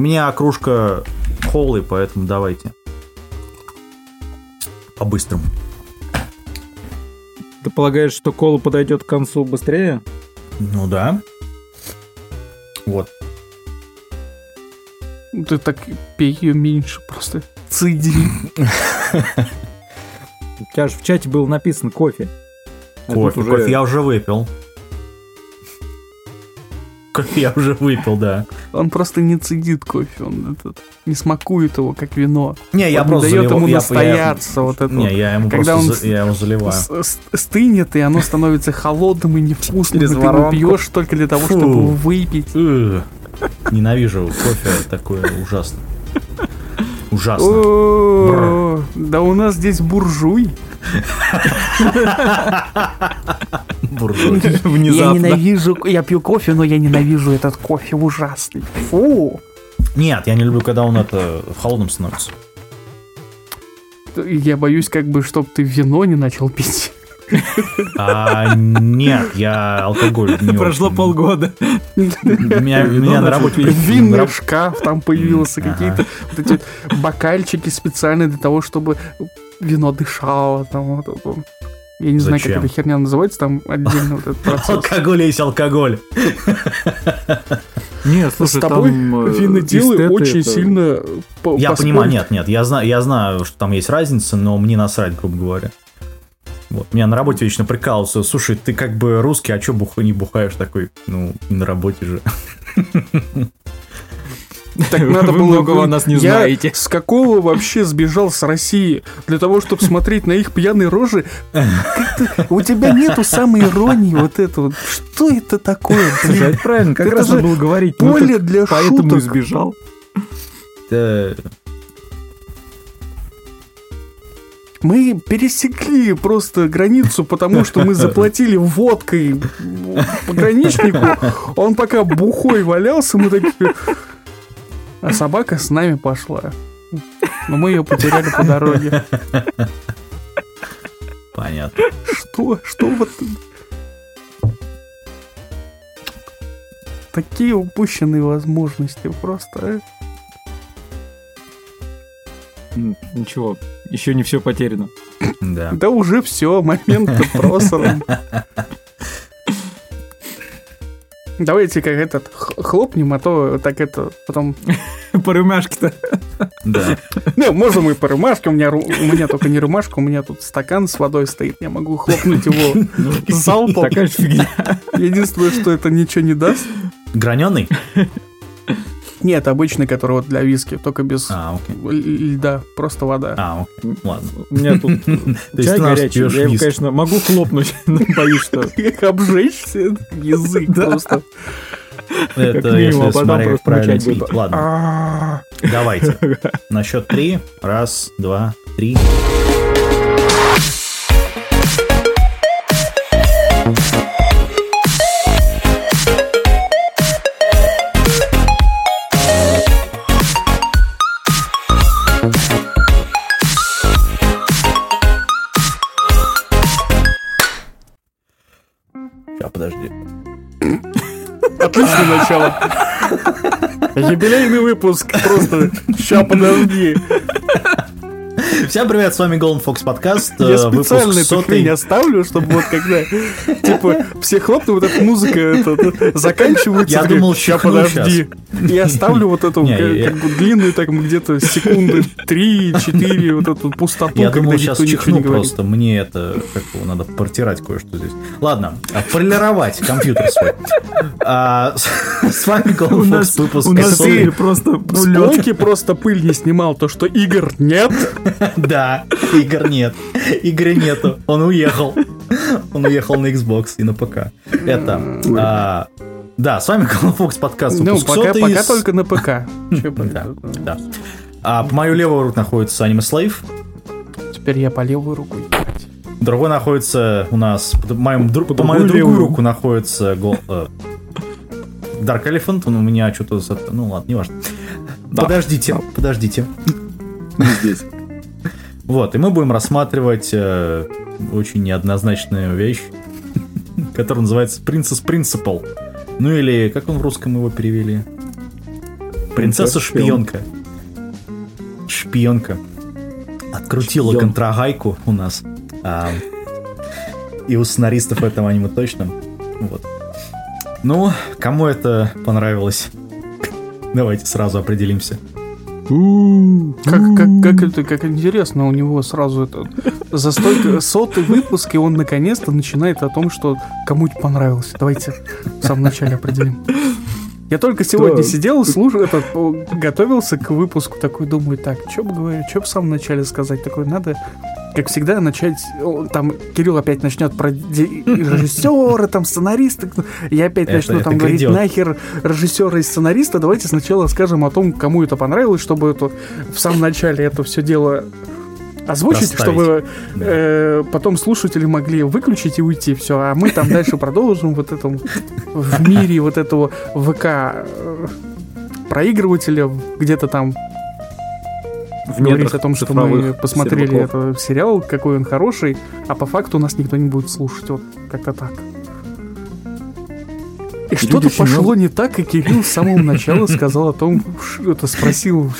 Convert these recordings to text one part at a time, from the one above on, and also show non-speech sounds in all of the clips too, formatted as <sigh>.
меня кружка холы, поэтому давайте. По-быстрому. Ты полагаешь, что кола подойдет к концу быстрее? Ну да. Вот. Ты так пей ее меньше просто. Цыди. У тебя же в чате было написано кофе. А Кофе, уже- кофе я уже выпил. Кофе я уже выпил, да. Он просто не цедит кофе, он этот, не смакует его, как вино. Не, я Он не просто дает заливаю- ему я- я- настояться, вот это Не, вот. я ему Когда просто он за- я его заливаю. С- стынет, и оно становится холодным и невкусным, Через и ты его пьешь только для того, Фу. чтобы его выпить. Ugh. Ненавижу кофе такое ужасно. Ужасно. Да у нас здесь буржуй. <laughs> Буржуй. <laughs> Я ненавижу, я пью кофе, но я ненавижу этот кофе ужасный. Фу. Нет, я не люблю, когда он это в холодном становится. Я боюсь, как бы, чтоб ты вино не начал пить. А, нет, я алкоголь не Прошло очень. полгода. Меня, меня на работе... на Винный раб- шкаф там появился, Ага. какие-то вот эти бокальчики специальные для того, чтобы вино дышало. Там, вот вот. Я не знаю, как Зачем? эта херня называется, там отдельно вот этот процесс. Алкоголь есть алкоголь. Нет, слушай, С тобой там, э, виноделы эстеты очень это- сильно по- Я поспорят. понимаю, нет, нет, я знаю, я знаю, что там есть разница, но мне насрать, грубо говоря. Вот, меня на работе вечно прикалывался. Слушай, ты как бы русский, а чё бух... не бухаешь такой? Ну, не на работе же. <laughs> Так надо Вы было... многого о нас не Я знаете. с какого вообще сбежал с России? Для того, чтобы смотреть на их пьяные рожи? <laughs> У тебя нету самой иронии вот это вот. Что это такое, Слушай, это правильно, как раз надо было говорить. ну, Поле для Поэтому и шуток. сбежал. Да, Мы пересекли просто границу, потому что мы заплатили водкой <laughs> пограничнику. Он пока бухой валялся, мы такие... А собака с нами пошла. Но мы ее потеряли по дороге. понятно. Что? Что вот... Такие упущенные возможности просто. а. Ничего, еще не все потеряно. Да. Да уже все, момент просран. Давайте как этот хлопнем, а то так это потом... <laughs> По рюмашке-то. Да. Ну, можем и по рюмашке, у меня, у меня только не рюмашка, у меня тут стакан с водой стоит, я могу хлопнуть его залпом. Такая фигня. Единственное, что это ничего не даст. Граненый? Нет, обычный, который вот для виски, только без А, льда, просто вода. А, окей. Ладно. У меня тут <laughs> чай горячий. Я его, конечно, могу хлопнуть, <laughs> но боюсь, что... <laughs> Как обжечься, язык просто. Это а если потом смотреть просто правильно. Ладно, А, давайте. На счет три. Раз, два, три. Сейчас, подожди. Отличное начало. Юбилейный выпуск, просто ща подожди. Всем привет, с вами Golden Fox подкаст. Я э, специально выпуск эту хрень оставлю, чтобы вот когда, типа, все хлопнут, вот эта музыка это, заканчивается. Я думал, ща подожди. И оставлю вот эту, как, я- бы длинную, так где-то секунды 3-4, вот эту пустоту, Я думал, сейчас чихну просто. Мне это, как его, надо протирать кое-что здесь. Ладно, а, полировать компьютер свой. А, с, вами Fox выпуск у нас просто С просто пыль не снимал, то, что игр нет. <laughs> Да, игр нет. Игры нету. Он уехал. Он уехал на Xbox и на ПК. Это... да, с вами Fox подкаст. Ну, пока, с- только на ПК. <laughs> Да, да. А по мою левую руку находится Anime Slave. Теперь я по левую руку. ебать. Другой находится у нас... По, моему, по мою другую руку находится гол- э, Dark Elephant. Он у меня что-то... за- Ну ладно, не важно. Подождите, подождите. здесь. Вот, и мы будем рассматривать э, очень неоднозначную вещь, <laughs> которая называется Princess Principle. Ну или, как он в русском его перевели? Принцесса-шпионка. Шпионка. Открутила Шпион. контрагайку у нас. А, и у сценаристов этого аниме точно. Вот. Ну, кому это понравилось? Давайте сразу определимся. Как, как, как это, как интересно, у него сразу это за столько сотый выпуск, и он наконец-то начинает о том, что кому-нибудь понравилось. Давайте в самом начале определим. Я только сегодня Да. сидел, слушал, этот, готовился к выпуску, такой думаю, так, что бы говорить, что бы в самом начале сказать, такой надо, как всегда, начать, там Кирилл опять начнет про режиссера, там сценариста, я опять Это- начну это там говорить грядет. нахер режиссера и сценариста, давайте сначала скажем о том, кому это понравилось, чтобы это, в самом начале это все дело озвучить, Расставить. чтобы Да. э, потом слушатели могли выключить и уйти, все, а мы там дальше продолжим вот этом в мире вот этого ВК э, проигрывателя где-то там В говорить о том, что мы посмотрели серваков. этот сериал, какой он хороший, а по факту нас никто не будет слушать. Вот как-то так. И что-то люди пошло много- не так, и Кирилл с самого начала <laughs> сказал о том, это спросил,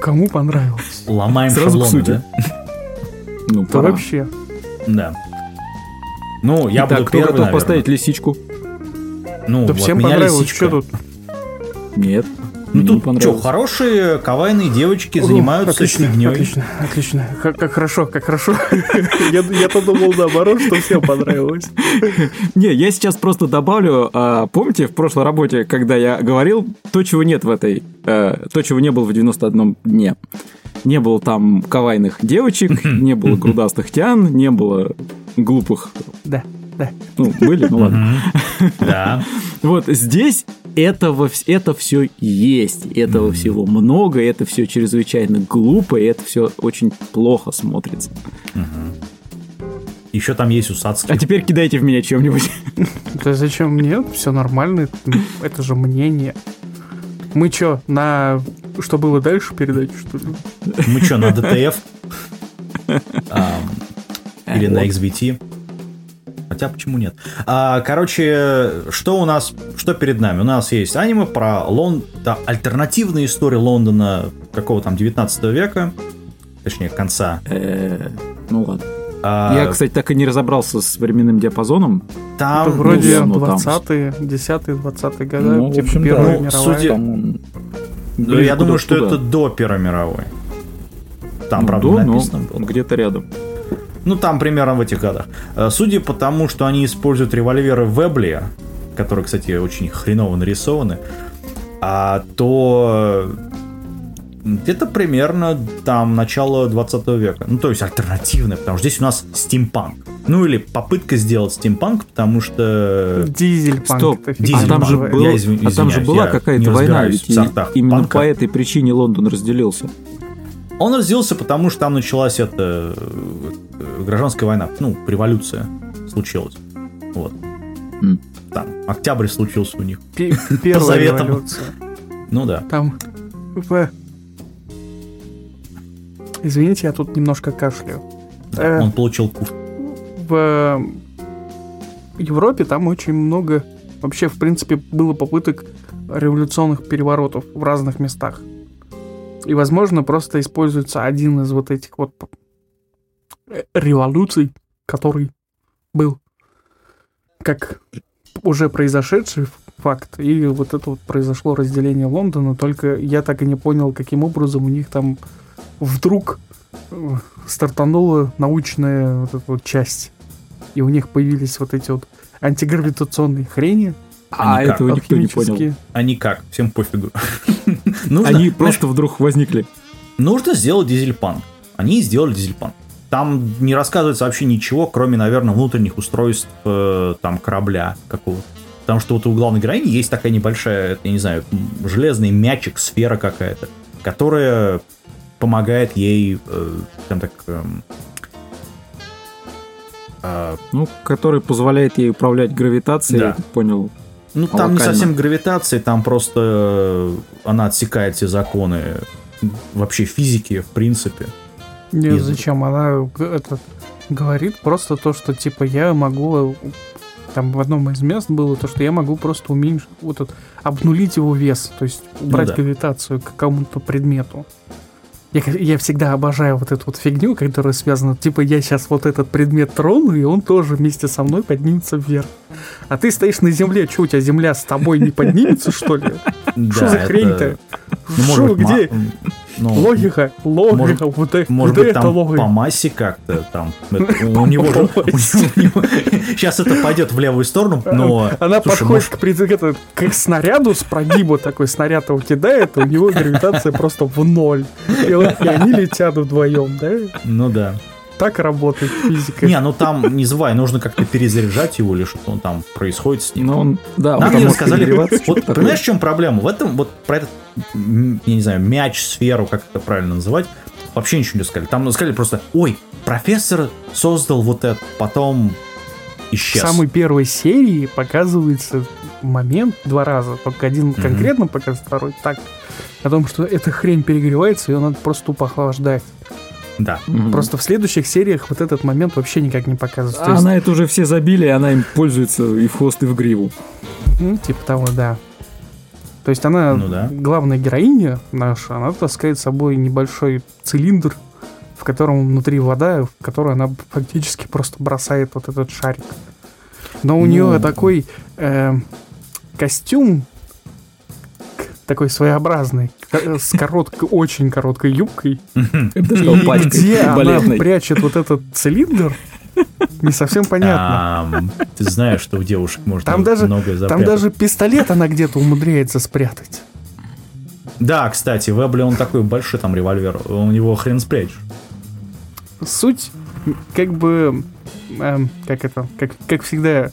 кому понравилось. Ломаем Сразу к шаблоны, сути. да? Ну, пора. вообще. Да. Ну, я Итак, буду кто первый, готов наверное. поставить лисичку? Ну, Да вот всем меня понравилось. лисичка. Что тут? Нет. Ну тут что, хорошие кавайные девочки занимаются отлично, фигней. Отлично, отлично. Как, как хорошо, как хорошо. <laughs> Я-то думал наоборот, что всем понравилось. Не, я сейчас просто добавлю, а, помните в прошлой работе, когда я говорил то, чего нет в этой, э, то, чего не было в 91 дне. Не было там кавайных девочек, не было грудастых тян, не было глупых, Да, да. ну, были, ну ладно. Да. <laughs> Вот здесь этого, это все есть, этого всего много, это все чрезвычайно глупо, и это все очень плохо смотрится. Еще там есть усадский. А теперь кидайте в меня чем-нибудь. <laughs> Да зачем мне? Все нормально. Это же мнение. Мы что, на что было дальше передачу, что ли? Мы что, на ДТФ? <laughs> Или на. XBT? Хотя почему нет? А, короче, что у нас, что перед нами? У нас есть аниме про Лондон, да, альтернативная история Лондона какого там 19 века, точнее конца. Э, Ну ладно. А, Я, кстати, так и не разобрался с временным диапазоном. там Это вроде ну, там- 20-е, 10-е, 20-е годы, Ну, в типа общем, Первая да. Ну, мировая. судя- Там ну, я думаю, что туда. это до Первой мировой. Там, Ну, правда, до, но написано было. где-то рядом. Ну, там примерно в этих годах. Э, Судя по тому, что они используют револьверы Вебли, которые, кстати, очень хреново нарисованы, а, то э, где-то примерно там начало 20 века. Ну, то есть альтернативное, потому что здесь у нас стимпанк. Ну, или попытка сделать стимпанк, потому что... Дизель-панк. Стоп, это а Дизель-панк. там же, Я был- извин- а там же была я какая-то война, ведь в сортах и- именно панка. по этой причине Лондон разделился. Он разделился, потому что там началась эта э, гражданская война, ну, революция случилась. Вот. М. Там, октябрь случился у них. Пе- <laughs> Первая заветам. революция. Ну да. Там в... Извините, я тут немножко кашляю. Э, Он получил куш. в Европе там очень много, вообще, в принципе, было попыток революционных переворотов в разных местах. И, возможно, просто используется один из вот этих вот э, революций, который был как уже произошедший факт, и вот это вот произошло разделение Лондона, только я так и не понял, каким образом у них там вдруг э, стартанула научная вот эта вот часть, и у них появились вот эти вот антигравитационные хрени, А как? этого никто не понял. алхимические. Они как? Всем пофигу. Нужно, Они просто вдруг возникли. нужно сделать дизельпанк. Они сделали дизельпанк. Там не рассказывается вообще ничего, кроме, наверное, внутренних устройств э, там корабля какого-то. Потому что вот у главной героини есть такая небольшая, я не знаю, железный мячик, сфера какая-то, которая помогает ей, э, скажем так, эм, э, Ну, который позволяет ей управлять гравитацией, Да. я понял. Ну, там не Локально. совсем гравитация, там просто э, она отсекает все законы вообще физики, в принципе. Не, Из- зачем? Она этот, говорит просто то, что типа я могу там в одном из мест было то, что я могу просто уменьшить, вот этот, обнулить его вес, то есть убрать да. гравитацию к какому-то предмету. Я, я всегда обожаю вот эту вот фигню, которая связана, типа я сейчас вот этот предмет трону, и он тоже вместе со мной поднимется вверх. А ты стоишь на земле, что у тебя земля с тобой не поднимется, что ли? Что за хрень-то? Ну, быть, ма- где ну, логика? Логика, может- вот, э- Может вот быть, там логика. по массе как-то там. это- <laughs> У него же... Сейчас это пойдет в левую сторону, но... Она подходит к, снаряду с прогиба, такой снаряд его кидает, у него гравитация просто в ноль. И они летят вдвоем, да? Ну да. Так работает физика. Не, ну там, не забывай, нужно как-то перезаряжать его или что там происходит с ним. Но он, да, Нам не рассказали. что-то Вот понимаешь, в чем проблема? В этом, вот про этот, я не знаю, мяч, сферу, как это правильно называть, вообще ничего не сказали. Там сказали просто, ой, профессор создал вот это, потом В исчез. самой первой серии показывается момент два раза. Только один конкретно показывает, второй так. О том, что эта хрень перегревается, ее надо просто тупо охлаждать. Да. Мгм. Просто в следующих сериях вот этот момент вообще никак не показывается. А есть, на это уже все забили, и она им пользуется и в хвост, и в гриву. ну, типа того, да. То есть она, Ну да. главная героиня наша, она таскает с собой небольшой цилиндр, в котором внутри вода, в которую она фактически просто бросает вот этот шарик. Но у Ну. нее такой э, костюм такой своеобразный, к- с короткой, очень короткой юбкой. Где она прячет вот этот цилиндр, не совсем понятно. Ты знаешь, что у девушек можно Там даже- многое Там запрятать. даже пистолет она где-то умудряется спрятать. Да, кстати, в Эбле он такой большой там револьвер, у него хрен спрячешь. Суть, как бы, эм, как это, как, как всегда,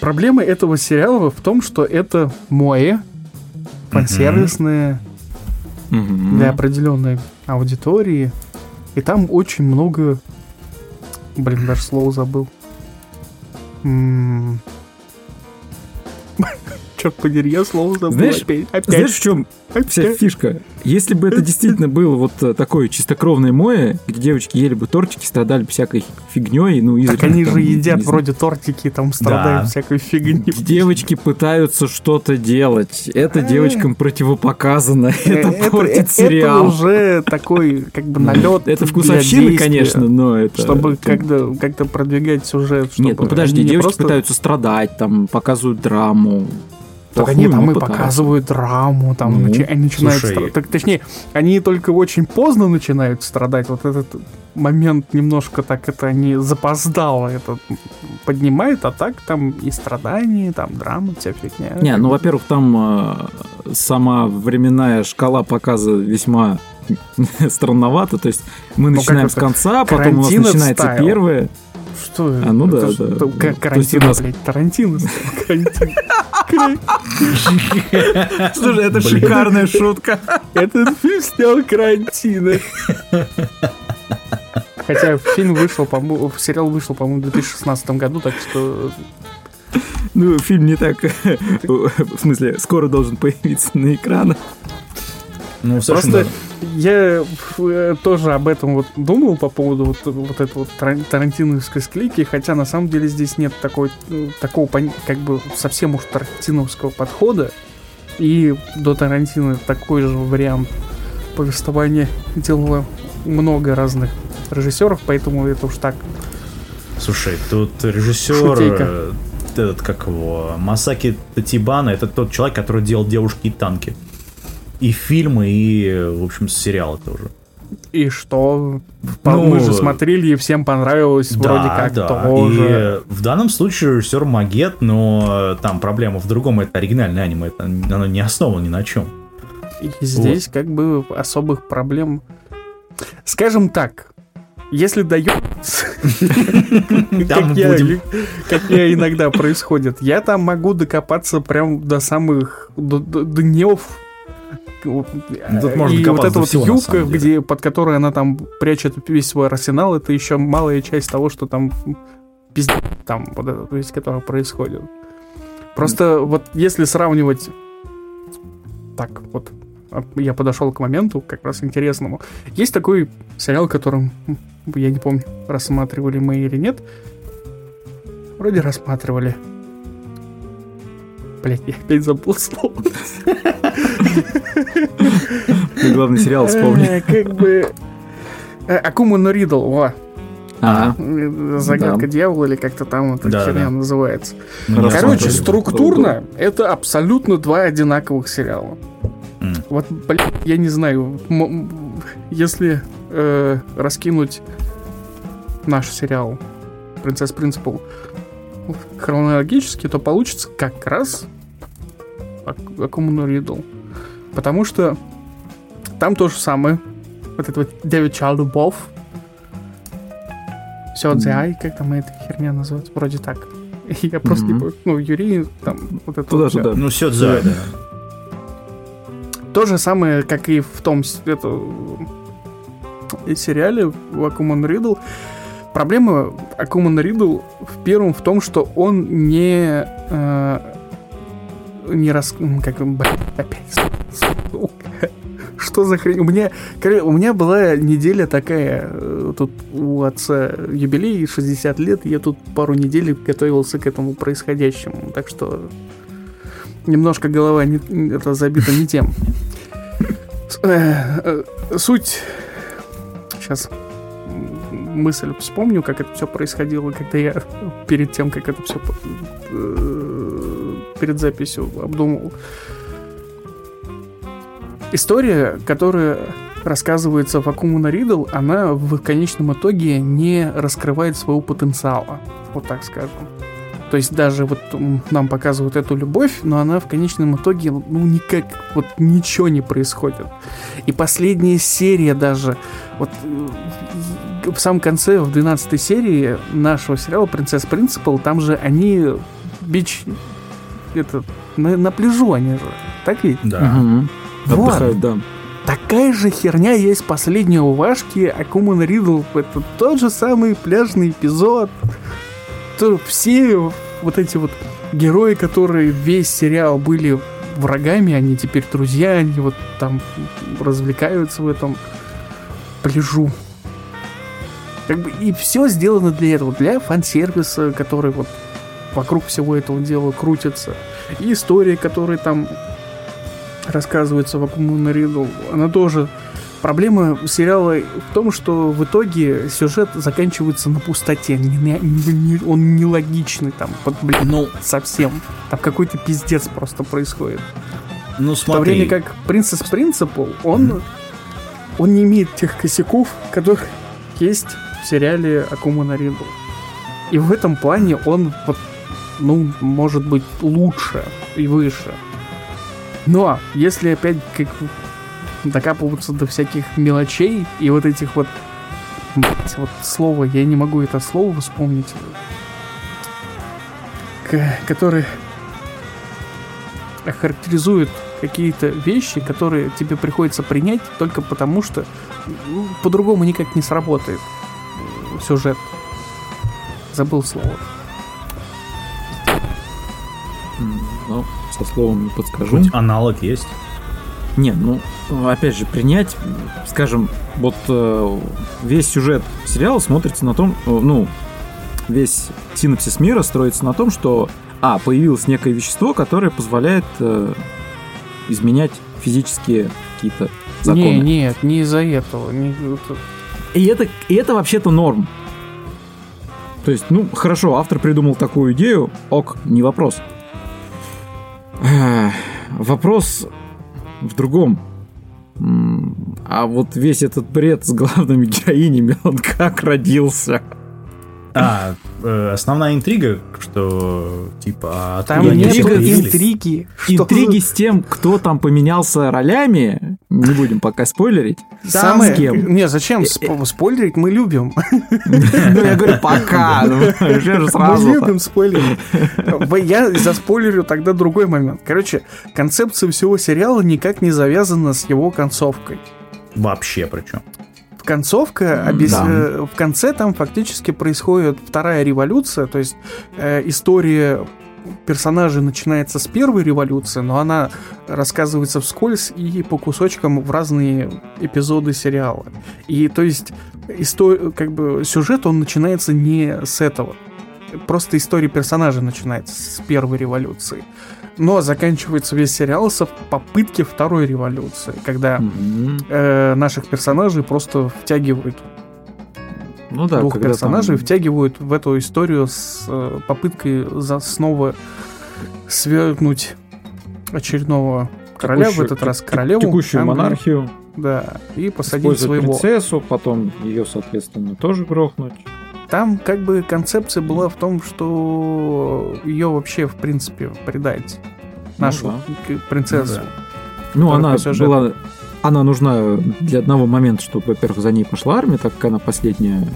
проблема этого сериала в том, что это мое фан-сервисное Мгм. для определенной аудитории, и там очень много, блин, даже слово забыл. Черт подери, я слово забыл Знаешь- опять. Опять. Знаешь, в чем вся опять. фишка? Если бы это действительно было вот э, такое чистокровное мое, где девочки ели бы тортики, страдали бы всякой фигней, ну, Так изредка они там, же едят вроде тортики, там страдают Да. всякой фигней. Девочки пытаются что-то делать. Это Э. девочкам противопоказано. Это Э, портит это сериал. уже такой, как бы, налет. Это действия, конечно, но это... Чтобы это- как-то как продвигать сюжет. Чтобы Нет, ну подожди, девочки пытаются страдать, там показывают драму. Так Плохую, они там и показывают драму, там Ну, начи- они начинают слушай. стра- так, точнее, они только очень поздно начинают страдать. Вот этот момент немножко так это они запоздало это поднимают, а так там и страдания, там драма, вся фигня. Не, ну, во-первых, там э, сама временная шкала показа весьма <laughs> странновато. То есть мы Ну, начинаем с конца, потом у нас начинается стайл. первое. Что? А, ну да, это ж- да. это То Как есть карантин, у нас- блядь, Тарантино. карантин. Слушай, это шикарная шутка. Этот фильм снял карантина. Хотя фильм вышел, по-моему, сериал вышел, по-моему, в 2016 году, так что Ну, фильм не так... <laughs> В смысле, скоро должен появиться на экранах. Ну, Просто я э, тоже об этом вот думал по поводу вот, вот этой вот таран- тарантиновской склейки, хотя на самом деле здесь нет такой, ну, такого как бы совсем уж тарантиновского подхода. И до Тарантино такой же вариант повествования делало много разных режиссеров, поэтому это уж так. Слушай, тут режиссер, Шутейка. э, этот, как его, Масаки Татибана, это тот человек, который делал «Девушки и танки». И фильмы, и, в общем, сериалы тоже. И что? Ну, Мы же смотрели, и всем понравилось, вроде как тоже. И в данном случае режиссер Магет, но э, там проблема в другом, это оригинальное аниме, это, оно не основано ни на чем. И здесь как бы особых проблем. Скажем так, если дает, <laughs> как я, как я иногда происходит, я там могу докопаться прям до самых до, до- днев. Тут можно и вот эта вот всего, юбка, где под которой она там прячет весь свой арсенал, это еще малая часть того, что там пиздец там вот это, то есть, которое происходит. Просто вот если сравнивать так вот а, я подошел к моменту как раз интересному. Есть такой сериал, которым я не помню, рассматривали мы или нет. Вроде рассматривали. Блять, я опять забыл слово. Ты главный сериал вспомни. Э, Как бы... э, Акума но Ридл, во. А, Э, Загадка Да. дьявола или как-то там эта Да, херня да. называется. Мы Короче, структурно это абсолютно два одинаковых сериала. М. Вот, блин, я не знаю, если э, раскинуть наш сериал Принцесс Принципал хронологически, то получится как раз Ак- Акума Ридл. Потому что там то же самое. Вот это вот Дэвид Чалдубов. Все Ай, как там эта херня называется, вроде так. <laughs> Я просто не помню. Ну, Юрий, там, вот это Туда, вот всё. туда. Ну, все дзай, да. То же самое, как и в том это, сериале в Акуман Ридл. Проблема Акуман Ридл в первом в том, что он не... э, не рас... Как... Опять... Что за хрень? У меня, у меня была неделя такая, э, тут у отца юбилей, 60 лет, я тут пару недель готовился к этому происходящему, так что немножко голова не, это забита не тем. Э, э, Суть... Сейчас мысль вспомню, как это все происходило, когда я перед тем, как это все перед записью обдумывал. История, которая рассказывается в Акумуна Ридл, она в конечном итоге не раскрывает своего потенциала. Вот так скажем. То есть даже вот нам показывают эту любовь, но она в конечном итоге, ну, никак, вот ничего не происходит. И последняя серия даже, вот э, в самом конце, в 12 серии нашего сериала «Принцесс Принципал», там же они бич... Это, на, на пляжу они же, так ведь? Да. Мгм. Вот. Отдыхают, да. Такая же херня есть последняя у Вашки Акуман Ридл. Это тот же самый пляжный эпизод. То все вот эти вот герои, которые весь сериал были врагами, они теперь друзья, они вот там развлекаются в этом пляжу. Как бы и все сделано для этого, для фан-сервиса, который вот вокруг всего этого дела крутится. И история, которая там рассказывается в Ридл, она тоже... Проблема сериала в том, что в итоге сюжет заканчивается на пустоте. Не- не- не- он нелогичный там, вот, блин, Ну, совсем. Там какой-то пиздец просто происходит. ну В то смотри. время как Принцесс Принципал, он, он не имеет тех косяков, которые есть в сериале Акумуна Ридл. И в этом плане он, вот, ну, может быть, лучше и выше. Но если опять как докапываться до всяких мелочей и вот этих вот блядь, вот слово, я не могу это слово вспомнить, к- который охарактеризует какие-то вещи, которые тебе приходится принять только потому, что ну, по-другому никак не сработает сюжет. Забыл слово. Со словом не подскажу. Хоть аналог есть. Не, ну, опять же, принять, скажем, вот э, весь сюжет сериала смотрится на том, э, ну, весь синопсис мира строится на том, что, а, появилось некое вещество, которое позволяет э, изменять физические какие-то законы. Не, нет, не из-за этого. не- это- И это, и это вообще-то норм. То есть, ну, хорошо, автор придумал такую идею, ок, не вопрос. Вопрос в другом. А вот весь этот бред с главными героинями, он как родился? А, э, основная интрига, что типа а Там нет интриги. Что Интриги с тем, кто там поменялся ролями, не будем пока спойлерить. Самое... С кем? Не, зачем сп- спойлерить? Мы любим. <laughs> Ну, я говорю, пока. Ну, Мы любим спойлерить. Я заспойлерю тогда другой момент. Короче, концепция всего сериала никак не завязана с его концовкой. Вообще причем. Концовка, объяс- Да. э, в конце там фактически происходит вторая революция, то есть э, история персонажей начинается с первой революции, но она рассказывается вскользь и по кусочкам в разные эпизоды сериала. И то есть история, как бы сюжет он начинается не с этого. просто история персонажа начинается с первой революции. Но заканчивается весь сериал со попытки второй революции, когда Мгм. э, наших персонажей просто втягивают, Ну да, двух персонажей там- втягивают в эту историю с э, попыткой за снова свергнуть очередного короля, в этот раз королеву. Текущую Англии. монархию. Да, и посадить своего. принцессу, потом ее, соответственно, тоже грохнуть. Там как бы концепция была в том, что ее вообще, в принципе, предать. Нашу да. к- принцессу. Ну, Который она по сюжету. была... Она нужна для одного момента, чтобы, во-первых, за ней пошла армия, так как она последняя.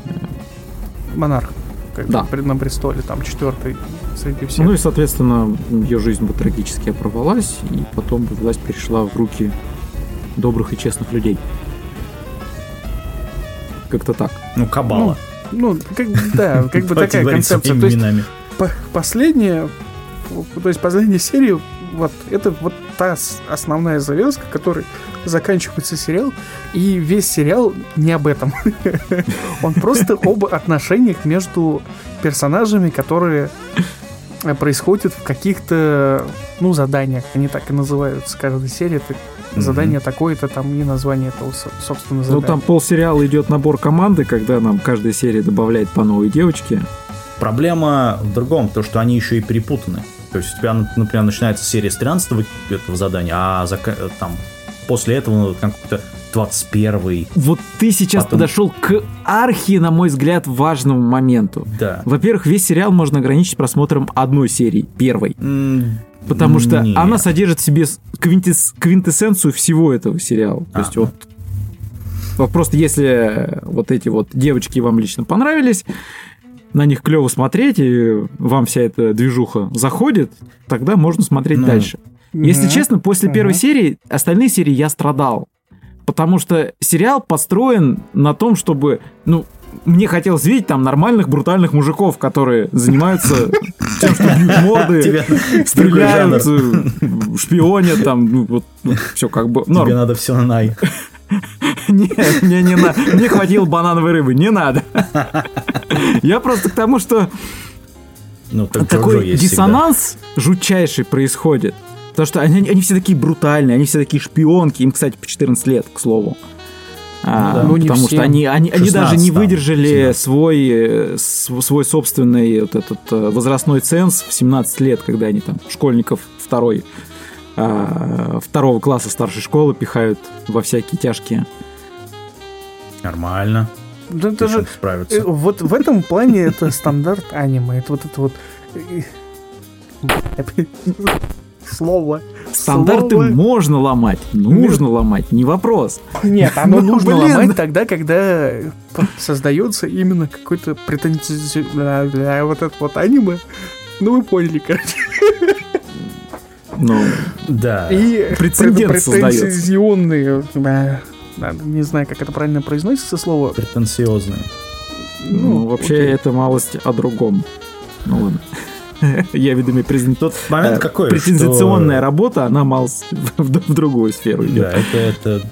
Монарх. Как бы Да. пред- на престоле, там четвертый среди всех. Ну и, соответственно, ее жизнь бы трагически оборвалась, и потом бы власть перешла в руки добрых и честных людей. Как-то так. Ну, кабала. Ну, как, да, как бы такая концепция. То есть по- последняя, то есть последняя серия, вот это вот та основная завязка, которой заканчивается сериал, и весь сериал не об этом. <laughs> Он просто об отношениях между персонажами, которые э, происходят в каких-то, ну, заданиях. Они так и называются. Каждая серия это Задание такое-то, там и название этого, со- собственно, Ну задания. там полсериала идет набор команды, когда нам каждая серия добавляет по новой девочке. Проблема в другом, то, что они еще и перепутаны. То есть у тебя, например, начинается серия с 13 этого задания, а зака- там после этого какой-то 21 Вот ты сейчас Потом- подошел к архи, на мой взгляд, важному моменту. Да. Во-первых, весь сериал можно ограничить просмотром одной серии, первой. М, Потому что нет. она содержит в себе с- квинтес- квинтэссенцию всего этого сериала. То А, есть ну. вот, вот просто если вот эти вот девочки вам лично понравились, на них клево смотреть, и вам вся эта движуха заходит, тогда можно смотреть Ну. дальше. Если Мгм. честно, после первой Мгм. серии, остальные серии я страдал. Потому что сериал построен на том, чтобы, ну, мне хотелось видеть там нормальных брутальных мужиков, которые занимаются тем, что бьют морды, стреляют, э, шпионят, там, ну, вот, все как бы Тебе надо все на най. <laughs> Не, мне не надо. Мне хватило банановой рыбы, не надо. Я просто к тому, что Ну, так такой есть всегда. диссонанс жутчайший происходит. Потому что они, они все такие брутальные, они все такие шпионки. Им, кстати, по 14 лет, к слову. А, да. Ну, не потому всем. что они, они, они 16 даже не там, выдержали 17. свой, э, свой собственный вот этот э, возрастной ценз в 17 лет, когда они там школьников второй, а, второго класса старшей школы пихают во всякие тяжкие. Нормально. Да это Ты же что, справиться. Э, Вот в этом плане это стандарт аниме. Это вот это вот... э, Слово. Стандарты Слово. можно ломать, нужно ломать, не вопрос. Нет, оно <laughs> Ну, нужно блин. ломать тогда, когда создается именно какой-то претензионный... Вот это вот аниме. Ну, вы поняли, короче. Ну, Да. И Прецедент претензионные... э, Не знаю, как это правильно произносится слово. Претенциозные. ну, вообще окей. это малость о другом. Ну ладно. <laughs> Я, видимо, презент... Тут момент э, какой, претензионная что- работа, она малость <laughs> в, в другую сферу идет. Да, это, это...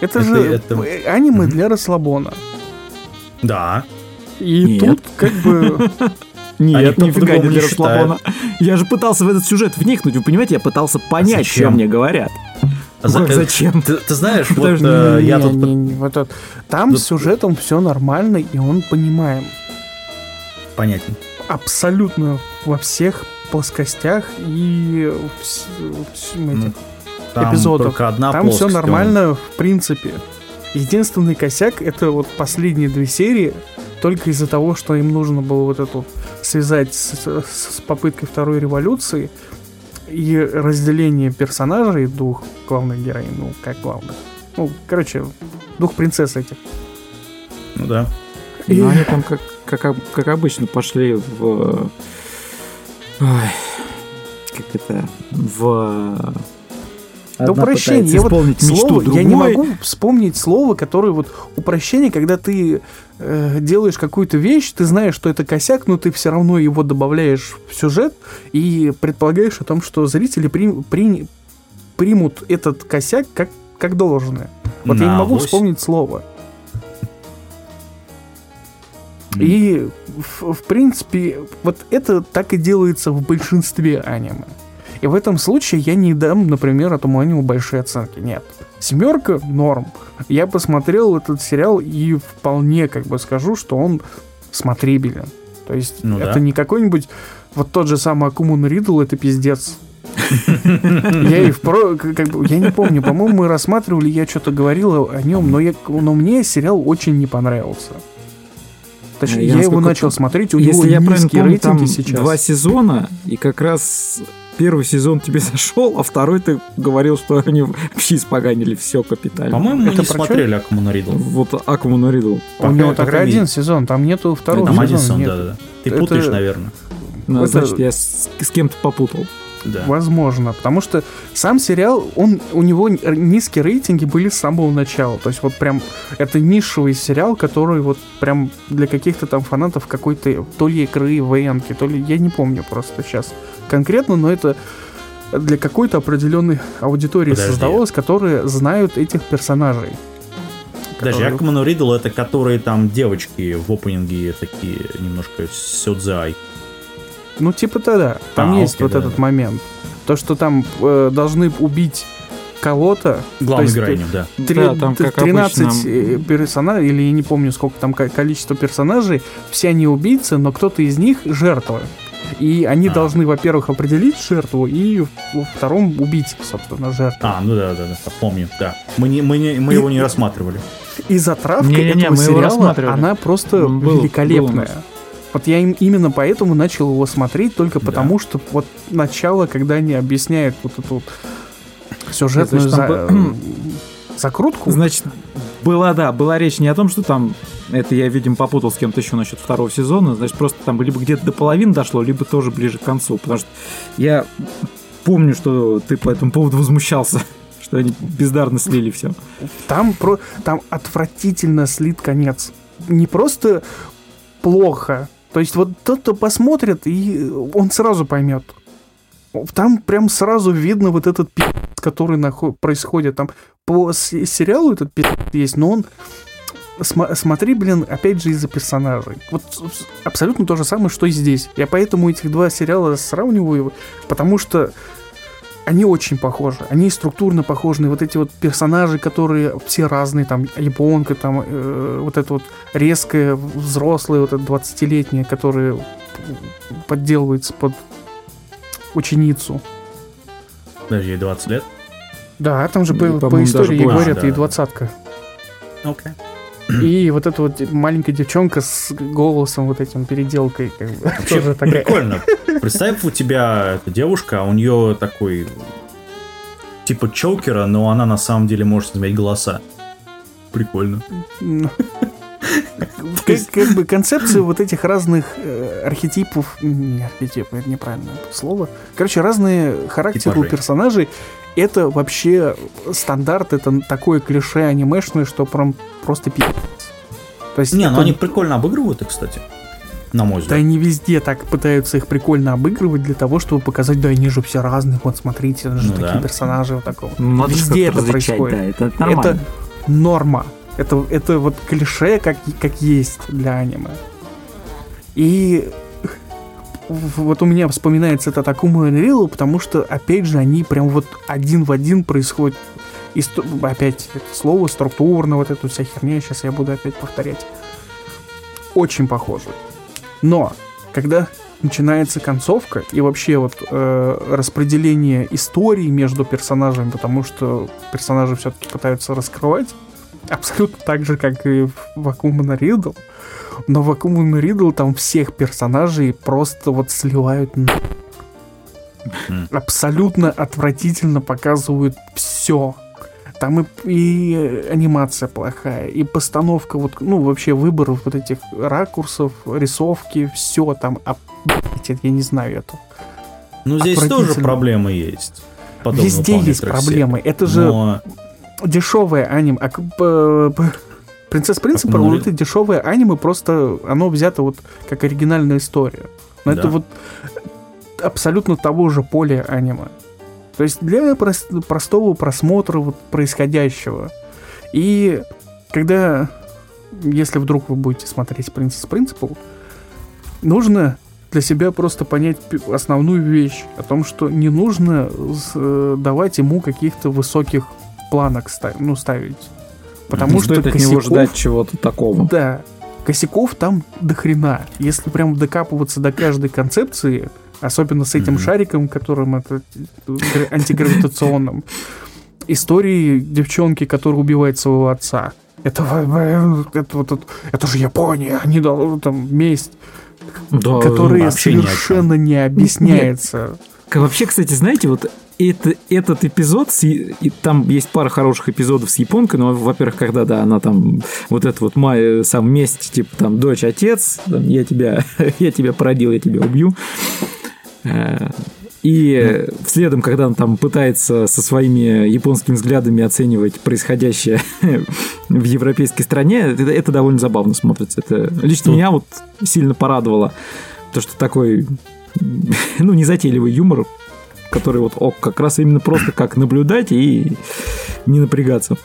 Это, Это- же это- э, аниме Мгм. для расслабона. Да. И Нет. тут как бы... <laughs> Нет, Они нифига не для расслабона. Я же пытался в этот сюжет вникнуть, вы понимаете, я пытался понять, что зачем? мне говорят. А как э, зачем? Ты, ты знаешь, вот э, я Не, тут... не, не, вот это. Там Тут- с сюжетом все нормально, и он понимаем. Понятен. Абсолютно во всех плоскостях и всем этих Ну, Там эпизодов. только одна Там все нормально, в принципе. Единственный косяк это вот последние две серии, только из-за того, что им нужно было вот эту связать с, с- с попыткой второй революции и разделение персонажей двух главных героинь, ну, как главных. Ну, короче, двух принцесс этих. он. Ну да. И- Ну, они там, как, как, как обычно, пошли в... Ой, как это... В... Да Одна упрощение. пытается Я, вот слово, я не другой. могу вспомнить слово, которое вот упрощение, когда ты э, делаешь какую-то вещь, ты знаешь, что это косяк, но ты все равно его добавляешь в сюжет и предполагаешь о том, что зрители при- при- примут этот косяк как, как должное. Вот я не могу Навось. вспомнить слово. И, в, в принципе, вот это так и делается в большинстве аниме. И в этом случае я не дам, например, этому аниме большие оценки. Нет. Семерка норм. Я посмотрел этот сериал и вполне как бы скажу, что он смотрибелен. То есть Ну это да. не какой-нибудь вот тот же самый Акумун Ридл, это пиздец. <laughs> Я и впро... как бы, я не помню, по-моему, мы рассматривали, я что-то говорил о нем, но, я... но мне сериал очень не понравился. Точнее, Я я, его начал смотреть, у него Если я правильно низкие помню, там рейтинги сейчас. два сезона, и как раз первый сезон тебе <laughs> зашел, а второй ты говорил, что они вообще испоганили все капитально. По-моему, мы Это не смотрели Акумуна Ридл. Вот Акуму Ридл. У него видно. один сезон, там нету второго Там один сезона. сезон, да-да-да. Ты Это- путаешь, наверное. Ну, Это- значит, я с, с кем-то попутал. Да. Возможно, потому что сам сериал, он, у него низкие рейтинги были с самого начала. То есть вот прям это нишевый сериал, который вот прям для каких-то там фанатов какой-то то ли игры, военки, то ли я не помню просто сейчас конкретно, но это для какой-то определенной аудитории Подожди. создавалось, которые знают этих персонажей. Даже которые- Акуману Ридл это которые там девочки в опенинге такие немножко сёдзай. Ну, типа тогда. Там А, есть окей, вот да, этот да. момент. То, что там э, должны убить кого-то. Главной есть, героиню, да. Три- Да, там, как 13 обычно, э, персонажей, или я не помню, сколько там ко- количество персонажей, все они убийцы, но кто-то из них жертва. И они А. должны, во-первых, определить жертву, и во втором убить, собственно, жертву. А, ну да, да, да, помню, да. Мы, не, мы, не, мы И- его не рассматривали. И затравка Не-не-не, этого мы его сериала, рассматривали. она просто был- великолепная. нас. Вот я им именно поэтому начал его смотреть, только Да. потому что вот начало, когда они объясняют вот эту вот сюжетную Значит, там за- был- закрутку. Значит, была, да, была речь не о том, что там, это я, видимо, попутал с кем-то еще насчет второго сезона, значит, просто там либо где-то до половины дошло, либо тоже ближе к концу, потому что я помню, что ты по этому поводу возмущался, <laughs> что они бездарно слили все. Там, про, там отвратительно слит конец. Не просто плохо. То есть вот тот, кто посмотрит, и он сразу поймет. Там прям сразу видно вот этот пи***, который нахо- происходит. Там по сериалу этот пи*** есть, но он... сма- смотри, блин, опять же из-за персонажей. Вот абсолютно то же самое, что и здесь. Я поэтому этих два сериала сравниваю, потому что они очень похожи. Они структурно похожи. Вот эти вот персонажи, которые все разные, там, японка, там, э, вот это вот резкая, взрослая, вот эта 20-летняя, которая подделывается под ученицу. Подожди, ей 20 лет? Да, там же И, по, по истории даже ей говорят, да. ей двадцатка. Окей. И вот эта вот маленькая девчонка с голосом вот этим переделкой, как бы, <laughs> Вообще тоже такая. прикольно. <laughs> Представь, у тебя девушка, а у нее такой типа чокера, но она на самом деле может изменять голоса. Прикольно. Ну, <laughs> Как, как бы концепция вот этих разных э, архетипов, не архетипы, это неправильное слово. Короче, разные характеры у Типажей. персонажей. Это вообще стандарт, это такое клише анимешное, что прям просто пи***ц. То есть Не, это- ну они прикольно обыгрывают их, кстати. На мой Да взгляд. они везде так пытаются их прикольно обыгрывать для того, чтобы показать, да они же все разные, вот смотрите, это же Ну такие да. персонажи вот такого. Же Везде это происходит. Да, это нормально. Это норма. Это, это вот клише, как, как есть для аниме. И вот у меня вспоминается этот Акума Unreal, потому что, опять же, они прям вот один в один происходят. И опять это слово структурно, вот эту вся херня, сейчас я буду опять повторять. Очень похоже. Но, когда начинается концовка и вообще вот э, распределение истории между персонажами, потому что персонажи все-таки пытаются раскрывать, абсолютно так же, как и в Акумана Ридл. Но в Акумана Ридл там всех персонажей просто вот сливают на... Абсолютно отвратительно показывают все. Там и, и анимация плохая, и постановка, вот, ну, вообще выборов вот этих ракурсов, рисовки, все там, а, я не знаю это. Ну, здесь тоже проблемы есть. Везде есть проблемы. Это же Но дешевое аниме. А, Принцесс Принцип, Акума вот Ридл. это дешевое аниме, просто оно взято вот как оригинальная история. Но это Да. вот абсолютно того же поля аниме. То есть для прос- простого просмотра вот происходящего. И когда если вдруг вы будете смотреть Princess Principle, нужно для себя просто понять основную вещь о том, что не нужно э, давать ему каких-то высоких планок ставить, ну, ставить. Потому Не что стоит от него косяков- ждать чего-то такого. да, косяков там до хрена. Если прям докапываться до каждой концепции, особенно с этим Мгм. шариком, которым это э, гра- антигравитационным, истории девчонки, которая убивает своего отца. Это, в- это, вот это, это же Япония, они должны там месть, Да, которая совершенно не объясняется. К- Вообще, кстати, знаете, вот это, этот эпизод, с и там есть пара хороших эпизодов с японкой, но, во-первых, когда, да, она там, вот это вот Майя, сам месть, типа, там, дочь, отец, там, я тебя, <laughs> я тебя породил, я тебя убью. Э, И э, следом, когда он там пытается со своими японскими взглядами оценивать происходящее <laughs> в европейской стране, это, это довольно забавно смотрится. Это лично меня вот сильно порадовало, то, что такой, <laughs> ну, незатейливый юмор, который вот ок, как раз именно просто как наблюдать и не напрягаться.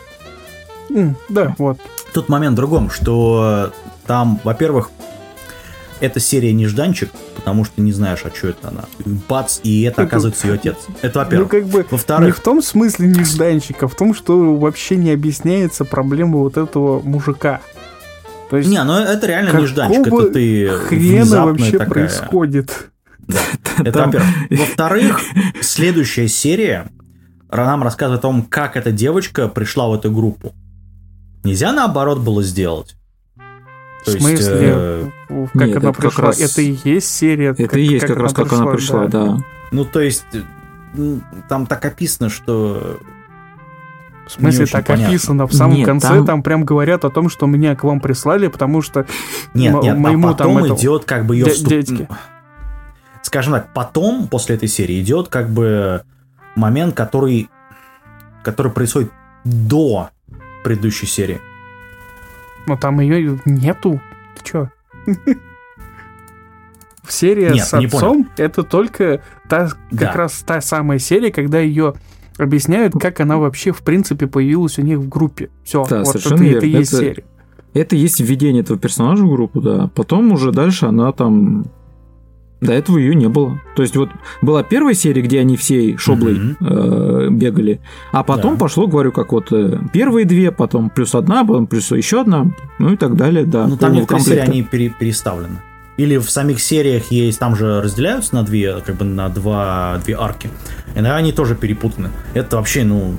М, Да, вот. Тут момент в другом, что там, во-первых, эта серия нежданчик, потому что не знаешь, а что это она. Бац, и это оказывается ее отец. Это Ну, во-первых. как бы не Во-вторых, в том смысле нежданчик, а в том, что вообще не объясняется проблема вот этого мужика. То есть не, ну это реально нежданчик. Это ты хрена вообще такая. происходит? Да. <laughs> Это Там- во-первых. Во-вторых, <laughs> следующая серия нам рассказывает о том, как эта девочка пришла в эту группу. Нельзя наоборот было сделать. В То есть, смысле, э, в- как нет, она это как пришла? раз- Это и есть серия. Это и есть как, раз как она пришла, да. Ну, то есть, э, там так описано, что... В смысле, так понятно. описано. В самом Нет, конце там- там... прям говорят о том, что меня к вам прислали, потому что Нет, нет, моему а там потом этому идет как бы ее вступ... Скажем так, потом, после этой серии, идет как бы момент, который, который происходит до предыдущей серии. ну там ее нету. Ты чё? <laughs> Серия Нет, с отцом это только та, как Да. раз та самая серия, когда ее объясняют, как она вообще в принципе появилась у них в группе. Все, Да, вот совершенно это, верно. это и есть Это- серия. Это есть введение этого персонажа в группу, да. Потом уже дальше она там... До этого ее не было. То есть вот была первая серия, где они всей шоблой Мгм. э, бегали, а потом Да. пошло, говорю, как вот э, первые две, потом плюс одна, потом плюс еще одна, ну и так далее, да. Ну, там некоторые серии, комплекта. они пере- переставлены. Или в самих сериях есть, там же разделяются на две, как бы на два, две арки. Иногда они тоже перепутаны. Это вообще, ну,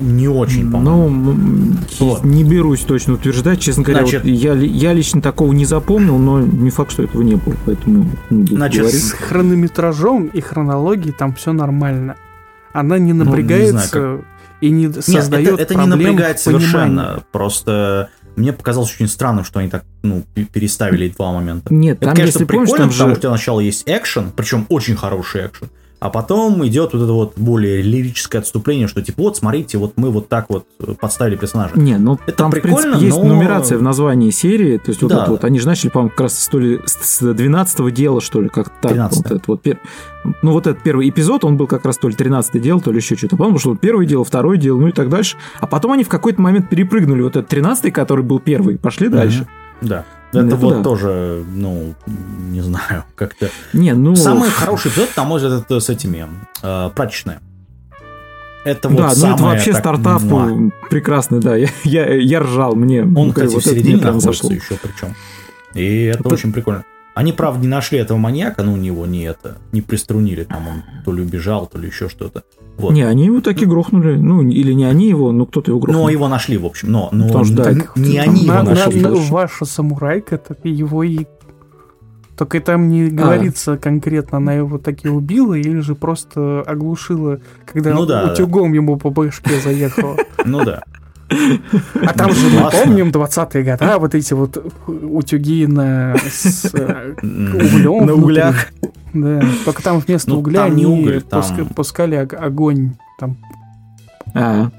не очень, по-моему. Ну, Вот. не берусь точно утверждать, честно говоря, Значит- вот я, я лично такого не запомнил, но не факт, что этого не было, поэтому не буду Значит, говорить. С хронометражом и хронологией там все нормально. Она не Ну, не напрягается знаю, и не Нет, создает это, это не напрягает совершенно. Просто мне показалось очень странным, что они так, ну, пе- переставили два момента. Нет, Это, там, конечно, если помнишь, прикольно, там потому же... что сначала есть экшен, причем очень хороший экшен, а потом идет вот это вот более лирическое отступление, что типа вот смотрите, вот мы вот так вот э, подставили персонажа. Не, ну Это там, в прикольно, принципе, есть но- нумерация в названии серии. То есть вот Да. это вот, они же начали, по-моему, как раз с, то ли с с 12 дела, что ли, как так. 13-е. Вот этот вот пер- Ну, вот этот первый эпизод, он был как раз то ли 13 дело, то ли еще что-то. Потом пошло первое дело, второе дело, ну и так дальше. А потом они в какой-то момент перепрыгнули вот этот 13 который был первый, пошли дальше. Да. Ну, Это вот да. тоже, ну, не знаю, как-то... Не, ну... Самый хороший эпизод, на мой взгляд, это с этими, э, прачечная. Это вот да, ну самое это вообще так, стартап муа. прекрасный, да. Я, я, я ржал, мне... Он, ну, кстати, вот в середине находится зашло. еще причем. И это Это- очень прикольно. Они, правда, не нашли этого маньяка, но у него не это, не приструнили, там он то ли убежал, то ли еще что-то. Вот. Не, они его таки грохнули. Ну, или не они его, но кто-то его грохнул. Но его нашли, в общем. Но, но Потому что, да, не там они на- его на- нашли. на- больше. ваша самурайка, так его и... Только там А. не говорится конкретно, она его таки убила или же просто оглушила, когда Ну да, утюгом ему по башке заехала. Ну да. А там же мы помним 20-е года, вот эти вот утюги на с, э, углем. На углях. Да, только там вместо Ну, угля там не уголь, там- пускали ог- огонь, там, А,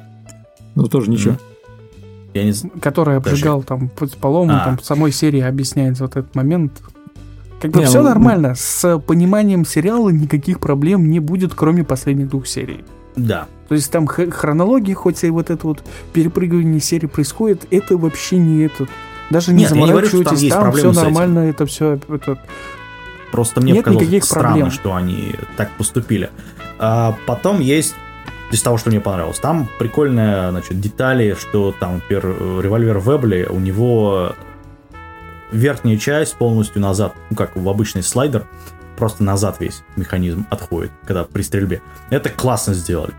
ну тоже ничего. Я не который Даже- обжигал там под полом, А. там в самой серии объясняется вот этот момент. Как бы Не, все ну, нормально, с пониманием сериала никаких проблем не будет, кроме последних двух серий. Да. То есть там хронология, хоть и вот это вот перепрыгивание серии происходит, это вообще не этот. Даже не Нет, не говорю, там заморачивайтесь, там, все этим. нормально, это все это, Просто мне Нет показалось странно, проблем. что они так поступили. А потом есть из того, что мне понравилось. Там прикольные, значит, детали, что там, например, револьвер Вебли, у него верхняя часть полностью назад, ну как в обычный слайдер, просто назад весь механизм отходит, когда при стрельбе. Это классно сделали.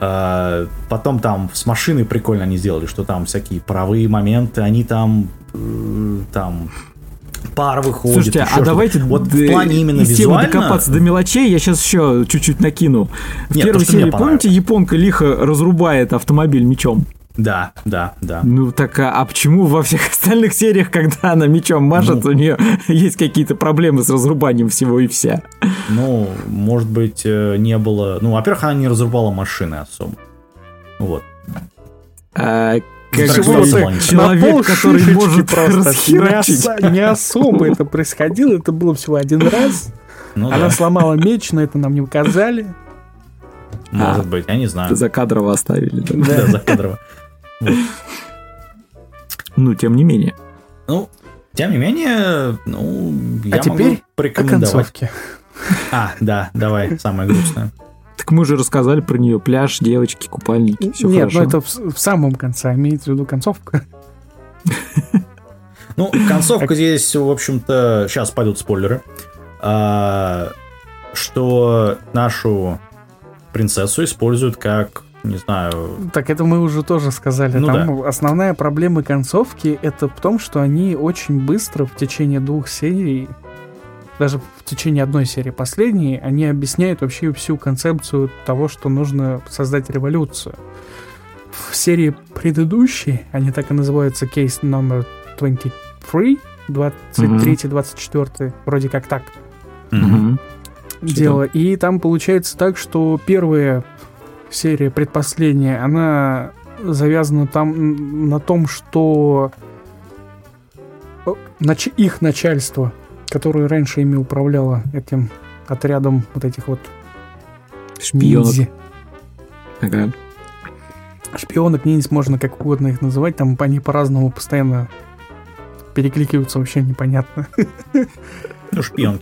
А, потом там с машиной прикольно они сделали, что там всякие паровые моменты, они там э, там пар выходит. Слушайте, а давайте вот в плане именно из визуально... докопаться до мелочей. Я сейчас еще чуть-чуть накину. В Нет, то, первой мне серии, помните, японка лихо разрубает автомобиль мечом? Да, да, да. Ну так, а, а почему во всех <laughs> остальных сериях, когда она мечом машет, Ну. у нее <laughs> есть какие-то проблемы с разрубанием всего и вся? Ну, может быть, э, не было... Ну, во-первых, она не разрубала машины особо. Вот. А, как Так бы что ты человек, который может расхерачить. Не, ос- не особо это происходило, это было всего один раз. Ну Она да, сломала меч, но это нам не показали. может быть, я не знаю. За кадрово оставили. да. Да, <laughs> закадрово. <laughs> Ну, тем не менее. Ну, тем не менее, ну, я а теперь могу о порекомендовать. концовке. А, да, давай, самое грустное. Так мы же рассказали про нее. Пляж, девочки, купальники, все Нет, хорошо. ну это в, в самом конце, имеется в виду концовка. <laughs> Ну, концовка здесь, в общем-то, сейчас пойдут спойлеры, а, что нашу принцессу используют как, не знаю, Так это мы уже тоже сказали. Ну Там основная проблема концовки это в том, что они очень быстро в течение двух серий, даже в течение одной серии последней, они объясняют вообще всю концепцию того, что нужно создать революцию. В серии предыдущей, они так и называются, кейс номер 23, 23-24, вроде как так. Что дело. И там получается так, что первая серия, предпоследняя, она завязана там на том, что нач- их начальство, которое раньше ими управляло этим отрядом вот этих вот Шпионок. ниндзя. Ага. Шпионок, ниндзя, можно как угодно их называть, там они по-разному постоянно перекликиваются, вообще непонятно. ну, шпион.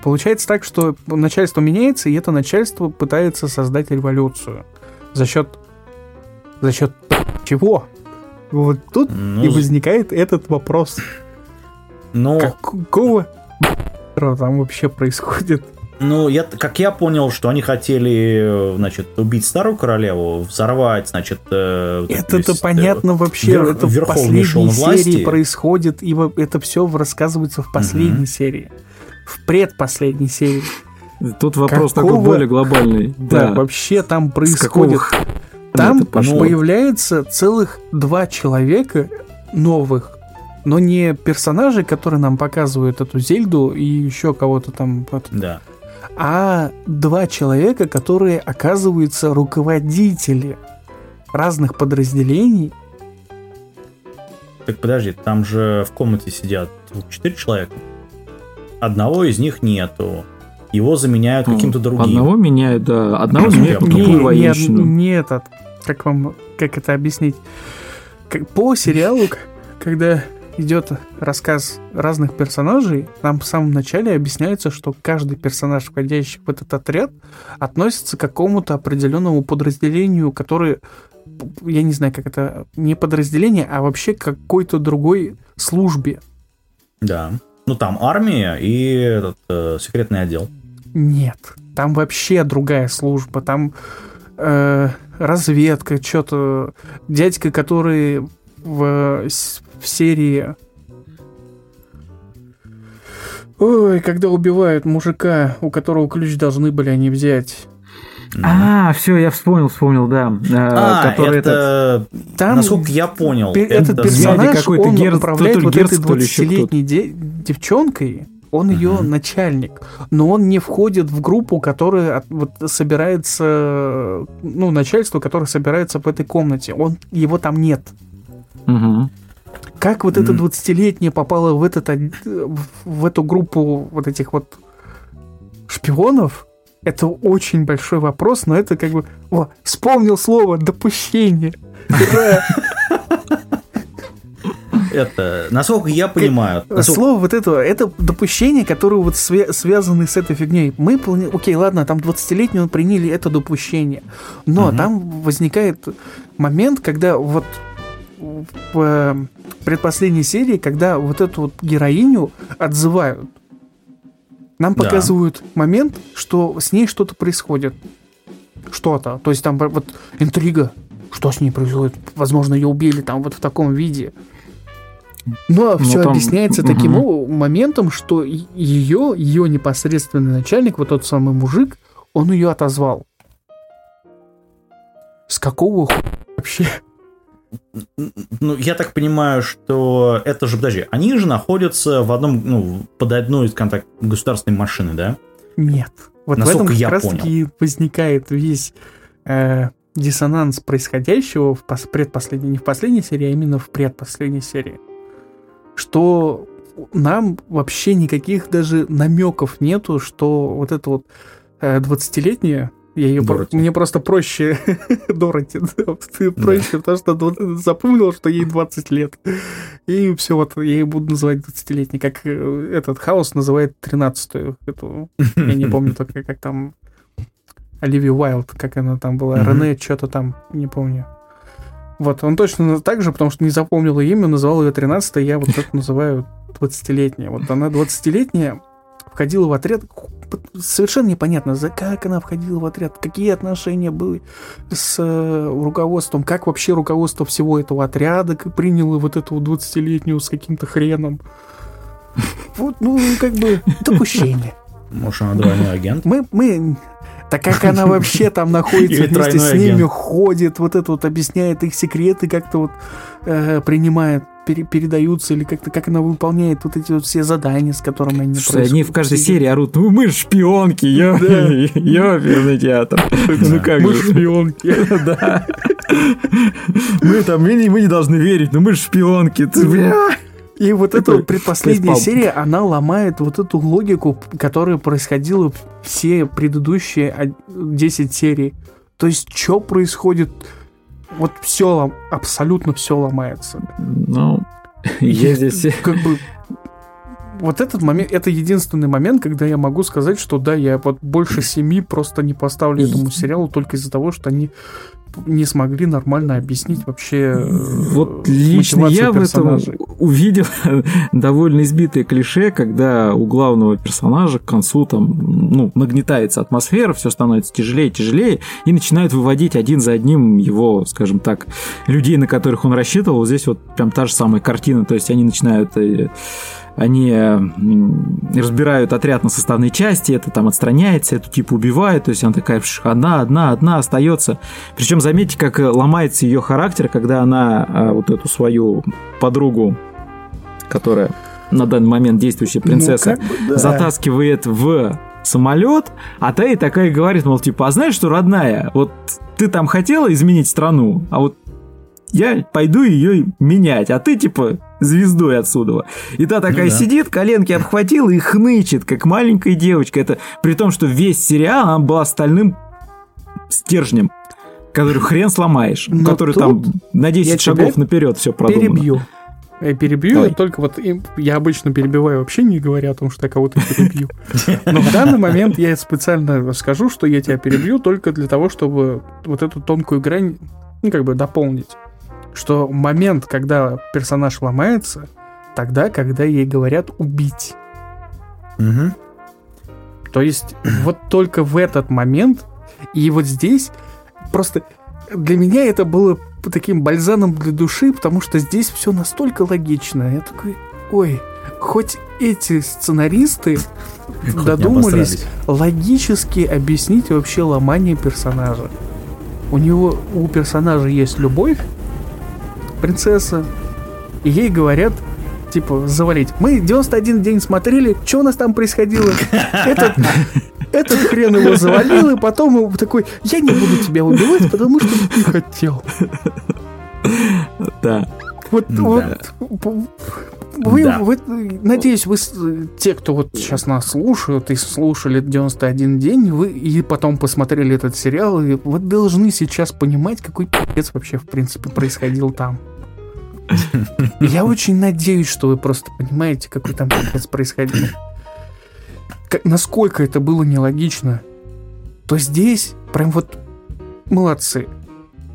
Э, Получается так, что начальство меняется, и это начальство пытается создать революцию. За счет... За счет чего? Вот тут Ну, и возникает этот вопрос. ну, Какого там вообще происходит? Ну, я, как я понял, что они хотели, э, значит, убить старую королеву, взорвать, значит... э, Это-то э, понятно вообще. верх- это в последней эшелон власти. серии происходит, и это все рассказывается в последней Мгм. серии. В предпоследней серии. Тут вопрос Какого- такой более глобальный. <laughs> Да, Да. вообще там какого происходит Там появляется целых два человека новых, но не персонажи, которые нам показывают эту Зельду и еще кого-то там, Да. а два человека, которые оказываются руководители разных подразделений. Так подожди, там же в комнате сидят четыре человека. Одного из них нету. Его заменяют Ну, каким-то другим. Одного меняют, да. Одного меняют другую не, военщину. не этот, как вам, как это объяснить? Как, по сериалу, когда идет рассказ разных персонажей, нам в самом начале объясняется, что каждый персонаж, входящий в этот отряд, относится к какому-то определенному подразделению, который, я не знаю, как это, не подразделение, а вообще какой-то другой службе. Да. Ну, там армия и этот, э, секретный отдел. Нет, там вообще другая служба, там э, разведка, что-то дядька, который в, в серии Ой, когда убивают мужика, у которого ключ должны были они взять. А, все, я вспомнил, вспомнил, да. А, Э, который этот- это... Там Насколько я понял, этот это персонаж, какой-то, он Герц- управляет то вот Герц, этой то ли еще 20-летней де- девчонкой, он ее начальник, но он не входит в группу, которая от- вот собирается, ну, начальство, которое собирается в этой комнате. Он, его там нет. Как вот эта М. 20-летняя попала в, этот, в эту группу вот этих вот шпионов, Это очень большой вопрос, но это как бы... О, вспомнил слово «допущение». Это, насколько я понимаю... насколько- Слово вот этого, это допущение, которое вот свя- связаны с этой фигней. Мы, плани- окей, ладно, там 20-летнего приняли это допущение, но там возникает момент, когда вот в э, предпоследней серии, когда вот эту вот героиню отзывают, нам Да. показывают момент, что с ней что-то происходит. Что-то. То есть там вот интрига. Что с ней происходит? Возможно, ее убили там вот в таком виде. Но Ну, все там- объясняется таким о- моментом, что ее, ее непосредственный начальник, вот тот самый мужик, он ее отозвал. С какого ху... вообще? Ну, я так понимаю, что это же, подожди, они же находятся в одном, ну, под одной, скажем так, государственной машины, да? Нет. Вот в Насколько этом я как раз таки возникает весь э, диссонанс происходящего в пос- предпоследней, не в последней серии, а именно в предпоследней серии. Что нам вообще никаких даже намеков нету, что вот это вот э, 20-летняя, я ее про- мне просто проще <laughs> Дороти, да, проще, потому что запомнил, что ей 20 лет. И все, вот я ее буду называть 20-летней, как э, этот хаос называет 13-ю. Эту, я не помню только, как там Оливия Уайлд, как она там была, Мгм. Рене, что-то там, не помню. Вот, он точно так же, потому что не запомнил ее имя, назвал ее 13 я вот это называю 20-летняя. Вот она 20-летняя, входила в отряд, совершенно непонятно, за как она входила в отряд, какие отношения были с э, руководством, как вообще руководство всего этого отряда приняло вот эту 20-летнюю с каким-то хреном. Вот, ну, как бы, допущение. Может, она двойной агент? Мы, мы... Так как она вообще там <laughs> находится Или вместе с ними, агент. ходит, вот это вот объясняет их секреты, как-то вот э, принимает, пере- передаются, или как-то как она выполняет вот эти вот все задания, с которыми они Слушай, они в каждой серии орут, ну мы шпионки, я, оперный <laughs> театр. Ну как Мы шпионки. <laughs> Да. Мы там, мы не, должны верить, но мы шпионки. И вот эта вот предпоследняя серия, она ломает вот эту логику, которая происходила все предыдущие од- 10 серий. То есть, что происходит? Вот все, абсолютно все ломается. Ну, я здесь... Как бы вот этот момент, это единственный момент, когда я могу сказать, что да, я вот больше семи просто не поставлю этому сериалу только из-за того, что они не смогли нормально объяснить вообще э, Вот лично я в этом увидел <laughs> довольно избитое клише, когда у главного персонажа к концу там, ну, нагнетается атмосфера, все становится тяжелее и тяжелее, и начинают выводить один за одним его, скажем так, людей, на которых он рассчитывал. Вот Здесь вот прям та же самая картина, то есть они начинают э, они э, разбирают отряд на составные части, это там отстраняется, эту типа убивают, то есть она такая одна, одна, одна остается. Причем заметьте, как э, ломается ее характер, когда она э, вот эту свою подругу, которая на данный момент действующая принцесса, Ну, бы да. затаскивает в самолет, а та ей такая говорит, мол, типа, а знаешь что, родная, вот ты там хотела изменить страну, а вот я пойду ее менять, а ты, типа, звездой отсюда. И та такая Ну да. сидит, коленки обхватила и хнычет, как маленькая девочка. Это при том, что весь сериал, она была стальным стержнем, который хрен сломаешь, Но который там на 10 я шагов наперед все продумано. Перебью. Я перебью, Давай. только вот я обычно перебиваю вообще не говоря о том, что я кого-то перебью. Но в данный момент я специально скажу, что я тебя перебью только для того, чтобы вот эту тонкую грань, ну, как бы дополнить. Что момент, когда персонаж ломается, тогда, когда ей говорят убить. Мгм. То есть <clears throat> вот только в этот момент, и вот здесь просто для меня это было таким бальзаном для души, потому что здесь все настолько логично. Я такой, ой, хоть эти сценаристы <laughs> Хоть додумались логически объяснить вообще ломание персонажа. У него, у персонажа есть любовь, принцесса, и ей говорят, типа, завалить. Мы 91 день смотрели, что у нас там происходило? Этот, этот хрен его завалил, и потом его такой, я не буду тебя убивать, потому что не хотел. Да. Вот, Да. вот, вы, Да. вы, надеюсь, вы, те, кто вот сейчас нас слушают и слушали 91 день, вы и потом посмотрели этот сериал, и вы должны сейчас понимать, какой пиздец вообще, в принципе, происходил там. <laughs> Я очень надеюсь, что вы просто понимаете, какой там пиздец происходил. Как- насколько это было нелогично. То здесь прям вот молодцы.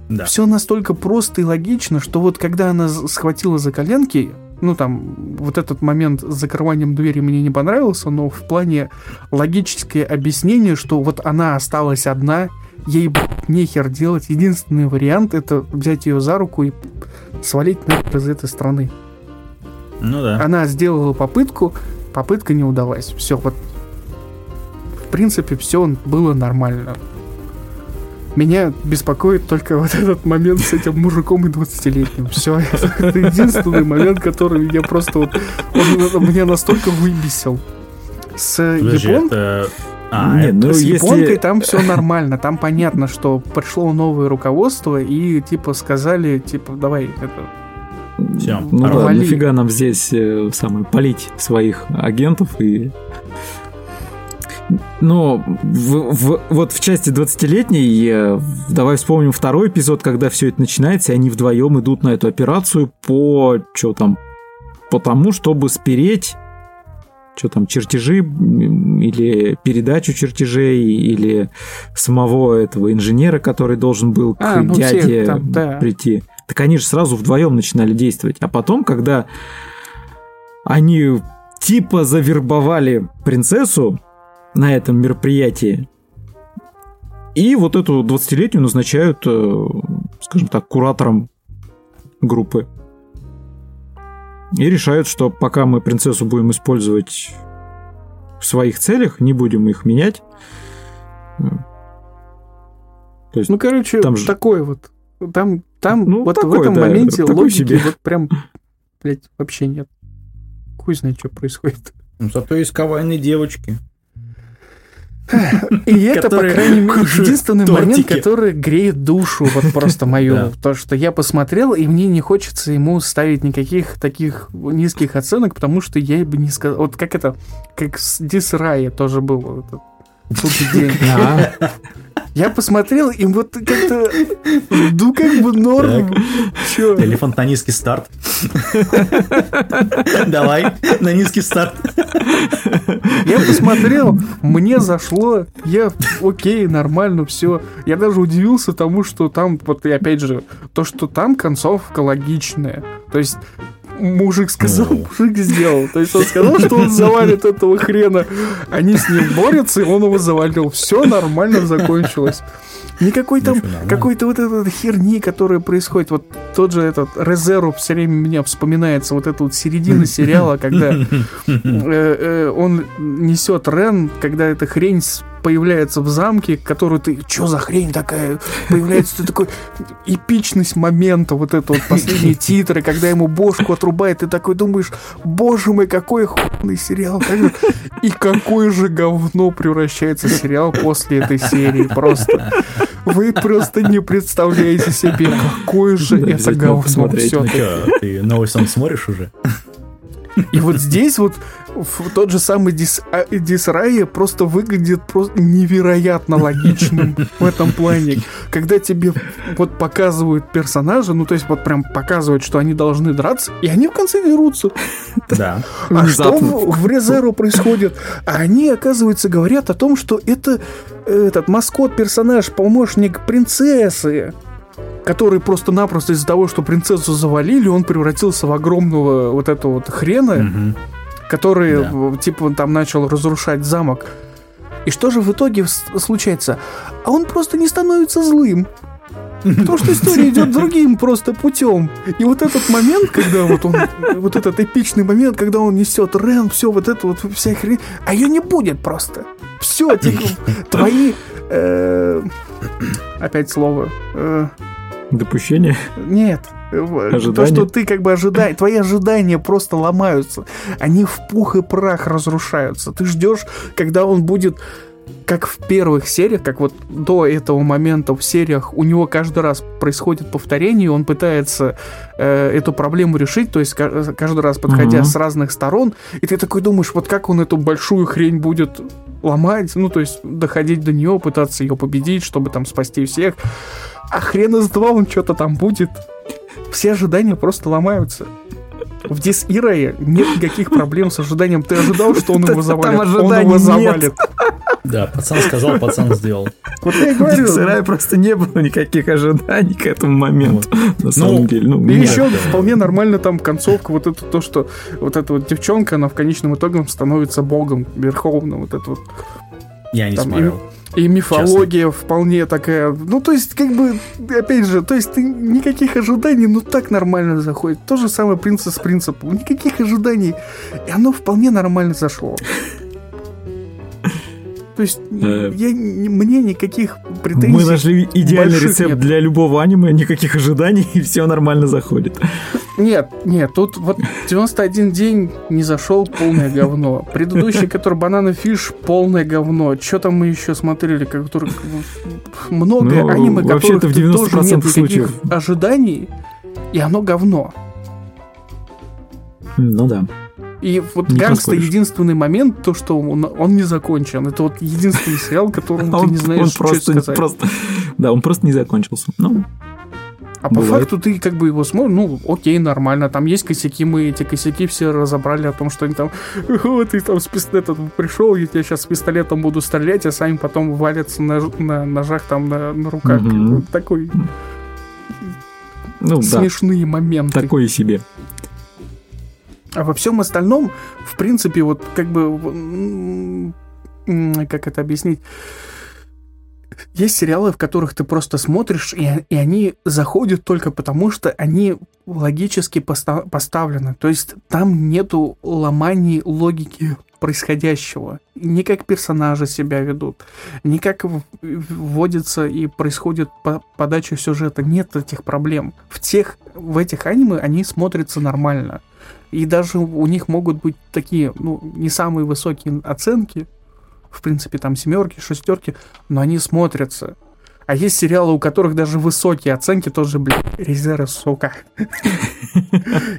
Да. Все настолько просто и логично, что вот когда она схватила за коленки, ну там, вот этот момент с закрыванием двери мне не понравился, но в плане логическое объяснение, что вот она осталась одна, ей нехер делать, единственный вариант это взять ее за руку и свалить нахер из этой страны. Ну да. Она сделала попытку, попытка не удалась. Все, вот в принципе все было нормально. Меня беспокоит только вот этот момент с этим мужиком и 20-летним. Все, <laughs> это единственный момент, который меня просто вот... Он меня настолько выбесил. С Подожди, япон- это... А, Нет, ну с если- японкой там все нормально. Там понятно, что пришло новое руководство и типа сказали, типа, давай, это... Всё, Ну да, нафига нам здесь э, самое, полить своих агентов и... Но в- в- вот в части 20-летней, э, давай вспомним второй эпизод, когда все это начинается, и они вдвоем идут на эту операцию по... Что там? По тому, чтобы спереть что там, чертежи или передачу чертежей, или самого этого инженера, который должен был к А, ну, дяде там, да. прийти. Так они же сразу вдвоем начинали действовать. А потом, когда они типа завербовали принцессу на этом мероприятии, и вот эту 20-летнюю назначают, э, скажем так, куратором группы. И решают, что пока мы принцессу будем использовать в своих целях, не будем их менять. То есть, Ну, короче, Там же- такое вот. Там, там Ну, вот в такое, этом да, моменте такой логики себе. вот прям, блядь, вообще нет. Хуй знает, что происходит. Ну, зато есть кавайные девочки. И это, по крайней мере, единственный момент, который греет душу, вот просто мою. Да. То, что я посмотрел, и мне не хочется ему ставить никаких таких низких оценок, потому что я бы не сказал... Вот как это, как с Дисрае тоже было. Вот этот «Судный день». а, Я посмотрел, и вот как-то, ну как бы норм. Чё? Элефант на низкий старт. Давай, на низкий старт. Я посмотрел, мне зашло, я окей, нормально, все. Я даже удивился тому, что там, вот и опять же, то, что там концовка логичная. То есть мужик сказал, Ну. мужик сделал. То есть он сказал, что он завалит этого хрена. Они с ним борются, и он его завалил. Все нормально закончилось. Никакой там, какой-то вот этой херни, которая происходит. Вот тот же этот Резеру все время меня вспоминается, вот эта вот середина <laughs> сериала, когда <laughs> э, э, он несет Рен, когда эта хрень появляется в замке, которую ты... Что за хрень такая? Появляется ты такой... Эпичность момента, вот это вот последние <laughs> титры, когда ему бошку отрубает, ты такой думаешь, боже мой, какой охуенный сериал. И какое же говно превращается сериал после этой серии. Просто... Вы просто не представляете себе, какое же это говно все ты новый сон смотришь уже? И вот здесь вот тот же самый Дис, а, Дисрайя просто выглядит просто невероятно логичным в этом плане. Когда тебе вот показывают персонажа, ну то есть вот прям показывают, что они должны драться, и они в конце дерутся. Да. А что в, в Резеру происходит? А они, оказывается, говорят о том, что это этот маскот-персонаж, помощник принцессы который просто-напросто из-за того, что принцессу завалили, он превратился в огромного вот этого вот хрена, Мгм. который, Да. в- типа, там начал разрушать замок. И что же в итоге случается? А он просто не становится злым. Потому что история идет другим просто путем. И вот этот момент, когда вот он, вот этот эпичный момент, когда он несет Рен, все вот это вот вся хрень, а ее не будет просто. Все, типа, твои, э, опять слово, э, допущение. нет. э, То, Ожидания? что ты как бы ожидаешь, твои ожидания просто ломаются. Они в пух и прах разрушаются. Ты ждешь, когда он будет как в первых сериях, как вот до этого момента в сериях у него каждый раз происходит повторение, и он пытается э, эту проблему решить, то есть каждый раз подходя угу. с разных сторон, и ты такой думаешь, вот как он эту большую хрень будет ломать, ну то есть доходить до нее, пытаться ее победить, чтобы там спасти всех, а хрен из два он что-то там будет. Все ожидания просто ломаются. В Дис Ирае нет никаких проблем с ожиданием. Ты ожидал, что он <laughs> его завалит? Он его завалит. Да, пацан сказал, пацан сделал. Вот я говорю. В Дис просто не было никаких ожиданий к этому моменту. <laughs> На самом ну, деле. Ну, и еще вполне нормально там концовка. Вот это то, что вот эта вот девчонка, она в конечном итоге становится богом верховным. Вот это вот. Я не смотрел. И мифология Честно. вполне такая. Ну, то есть, как бы, опять же, то есть ты никаких ожиданий, ну так нормально заходит. То же самое принцип. Никаких ожиданий. И оно вполне нормально зашло. То есть э, я, мне никаких претензий. Мы нашли идеальный рецепт нет. для любого аниме, никаких ожиданий, и все нормально заходит. Нет, нет, тут вот 91 день не зашел, полное говно. Предыдущий, который Банана Фиш, полное говно. Что там мы еще смотрели, который много ну, аниме, которых в 90% тоже нет случаев. ожиданий, и оно говно. Ну да. И вот не Гангста единственный момент, то, что он, он не закончен. Это вот единственный сериал, которому ты <laughs> не знаешь, что сказать. Да, он просто не закончился. Ну, а по факту ты как бы его смотришь, ну, окей, нормально, там есть косяки, мы эти косяки все разобрали о том, что они там, вот ты там с пистолетом пришел, я тебя сейчас с пистолетом буду стрелять, а сами потом валятся на, на ножах там на, на руках. Mm-hmm. Такой ну, смешные да. моменты. Такое себе. А во всем остальном, в принципе, вот как бы, как это объяснить, есть сериалы, в которых ты просто смотришь, и, и они заходят только потому, что они логически поста- поставлены. То есть там нету ломаний логики происходящего. Не как персонажи себя ведут, не как вводится и происходит по подача сюжета. Нет этих проблем. В тех, в этих аниме они смотрятся нормально. И даже у них могут быть такие, ну, не самые высокие оценки, в принципе, там семерки, шестерки, но они смотрятся. А есть сериалы, у которых даже высокие оценки, тоже, блин, Резера, сука. <laughs>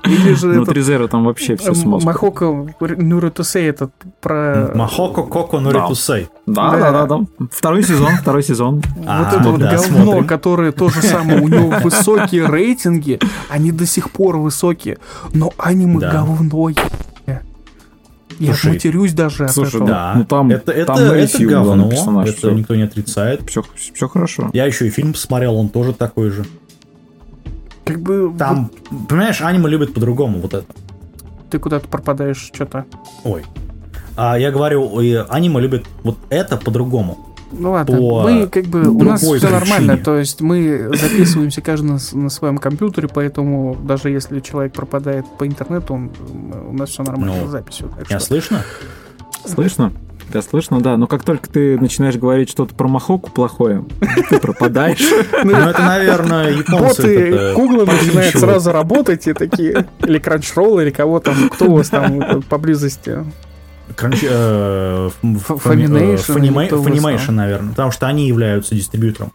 Или же Ну, Резера там вообще все смотрят. Махоко Нуритусей этот про... Махоко Коко Нуритусей. Да, да, да, да. Второй сезон, второй сезон. Вот а, это вот говно, которое тоже самое, у него высокие рейтинги, они до сих пор высокие, но аниме говно, я Слушай, матерюсь даже слушай, от этого. Да. Ну, там, это, это, там это говно, персонаж, это все. никто не отрицает. Все, все хорошо. Я еще и фильм посмотрел, он тоже такой же. Как бы... Там, вот... понимаешь, аниме любят по-другому вот это. Ты куда-то пропадаешь, что-то. Ой. А я говорю, аниме любят вот это по-другому. Ну ладно, по мы как бы у нас все нормально, то есть мы записываемся каждый на, на своем компьютере, поэтому даже если человек пропадает по интернету, он, у нас все нормально ну, с записью. Меня что... слышно? Слышно? Да, слышно, да. Но как только ты начинаешь говорить что-то про Махоку плохое, ты пропадаешь. Ну, это, наверное, японцы. Боты Гугла начинают сразу работать и такие, или Crunchyroll, или кого там, кто у вас там <laughs> поблизости. Funimation, наверное, потому что они являются дистрибьютором.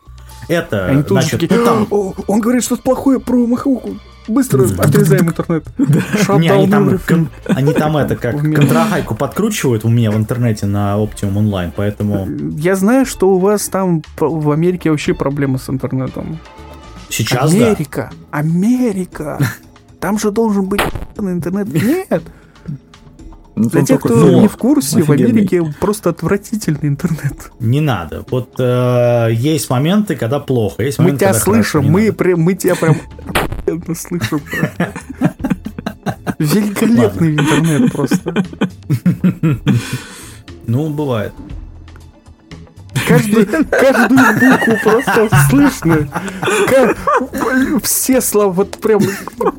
Это, они значит, такие, там... он говорит что-то плохое про Махауку. Быстро отрезаем интернет. <laughs> Не, они там, они там это <laughs> как контрахайку подкручивают у меня в интернете на Optimum Online, поэтому... Я знаю, что у вас там в Америке вообще проблемы с интернетом. Сейчас, Америка. Америка. <laughs> Там же должен быть интернет. Нет. Ну, Для тех, кто но, не в курсе, офигенный. в Америке просто отвратительный интернет. Не надо. Вот э, есть моменты, когда плохо. Есть моменты, мы тебя слышим, мы, при, мы тебя прям слышим. Великолепный интернет просто. Ну, бывает. Каждую, каждую букву просто слышно. Как, все слова, вот прям...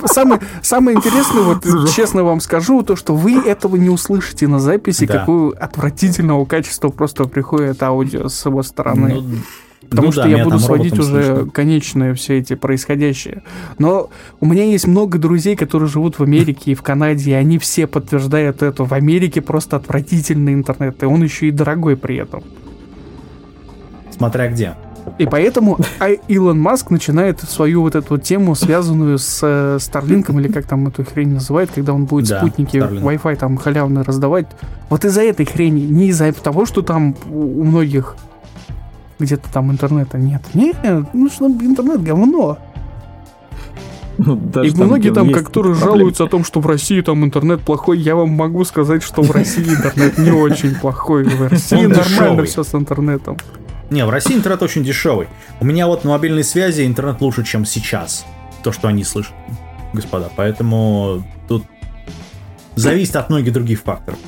Самое, самое интересное, вот честно вам скажу, то, что вы этого не услышите на записи, да. какого отвратительного качества просто приходит аудио с его стороны. Ну, Потому ну, что да, я буду сводить уже слышно. конечные все эти происходящие. Но у меня есть много друзей, которые живут в Америке и в Канаде, и они все подтверждают это. В Америке просто отвратительный интернет, и он еще и дорогой при этом. Смотря где. И поэтому <laughs> а Илон Маск начинает свою вот эту тему, связанную с э, Старлинком, или как там эту хрень называют, когда он будет Да, спутники Starlink. Wi-Fi там халявно раздавать. Вот из-за этой хрени, не из-за того, что там у многих где-то там интернета нет. Нет, ну что интернет говно. Ну, даже И там, многие там, есть которые проблемы. жалуются о том, что в России там интернет плохой, я вам могу сказать, что в России интернет не очень плохой. В России нормально все с интернетом. Не, в России интернет очень дешевый. У меня вот на мобильной связи интернет лучше, чем сейчас. То, что они слышат, господа. Поэтому тут зависит от многих других факторов.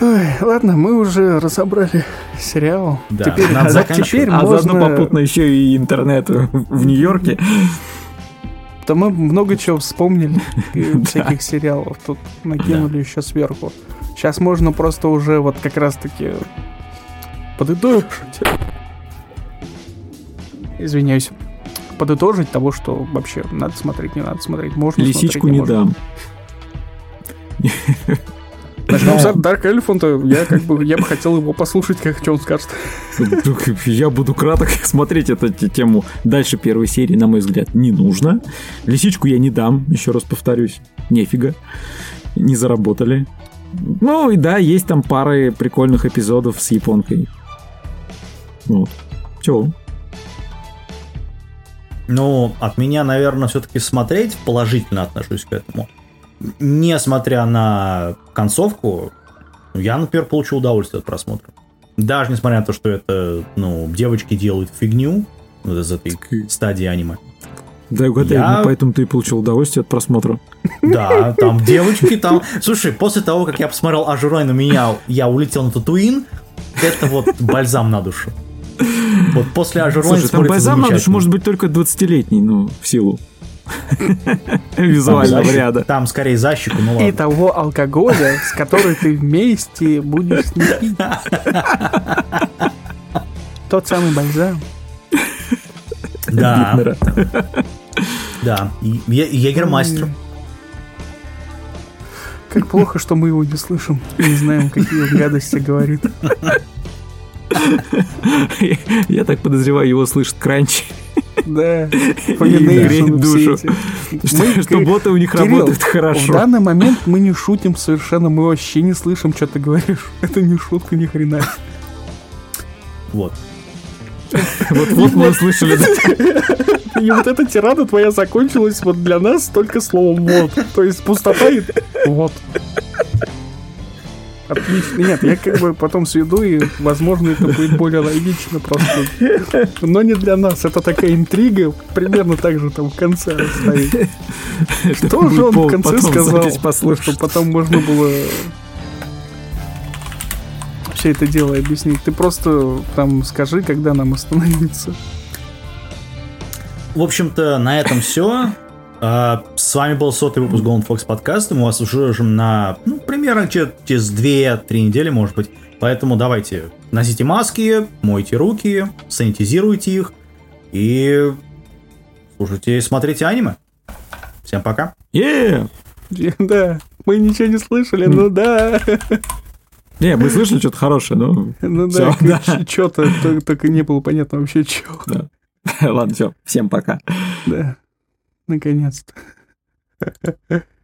Ой, ладно, мы уже разобрали сериал. Да, теперь, надо <laughs> а заканчивать. теперь А можно... заодно попутно еще и интернет в Нью-Йорке. Да мы много чего вспомнили, <laughs> всяких сериалов тут накинули еще сверху. Сейчас можно просто уже вот как раз-таки подытожить. Извиняюсь. Подытожить того, что вообще надо смотреть, не надо смотреть, можно Лисичку смотреть, не можно. дам. Начнем с Dark Elephant, я как бы, я бы хотел его послушать, как что он скажет. Я буду краток <laughs> смотреть эту те- тему. Дальше первой серии, на мой взгляд, не нужно. Лисичку я не дам, еще раз повторюсь. Нефига. Не заработали. Ну и да, есть там пары прикольных эпизодов с японкой. Вот. Чего? Ну, от меня, наверное, все-таки смотреть положительно отношусь к этому. Несмотря на концовку, я, например, получил удовольствие от просмотра. Даже несмотря на то, что это, ну, девочки делают фигню вот из этой стадии аниме. Да, угадай, Я- ну, поэтому ты и получил удовольствие от просмотра. <laughs> Да, там <laughs> девочки, там... Слушай, после того, как я посмотрел Ажурай на меня, я улетел на Татуин, это вот бальзам на душу. Вот после Ажурай Слушай, там бальзам на душу может быть только 20-летний, ну, в силу визуального ряда. Там скорее за щеку, ну И того алкоголя, с которой ты вместе будешь ним пить. Тот самый бальзам. Да, да. Егермастер. Как плохо, что мы его не слышим и не знаем, какие он гадости говорит. <laughs> Я так подозреваю, его слышит Кранч. Да, <laughs> греет душу. Что, боты у них Кирилл, работают В хорошо. данный момент мы не шутим совершенно, мы вообще не слышим, что ты говоришь. <laughs> Это не шутка, ни хрена. Вот. Вот, вот мы услышали. И вот эта тирада твоя закончилась вот для нас только словом «вот». То есть пустота и «вот». Отлично. Нет, я как бы потом сведу, и, возможно, это будет более логично просто. Но не для нас. Это такая интрига, примерно так же там в конце оставить. Что же он в конце сказал, запись послушать. что потом можно было все это дело объяснить? Ты просто там скажи, когда нам остановиться. В общем-то, на этом все. С вами был сотый выпуск Golden Fox подкаста. Мы вас услышим на, ну, примерно че- через 2-3 недели, может быть. Поэтому давайте, носите маски, мойте руки, санитизируйте их и слушайте и смотрите аниме. Всем пока. Е! <laughs> Да, мы ничего не слышали, ну да. <laughs> Не, мы слышали что-то хорошее, но... <laughs> Ну Всё, да, да. что-то только не было понятно вообще, чего. Ладно, все, всем пока. Да, наконец-то. <laughs>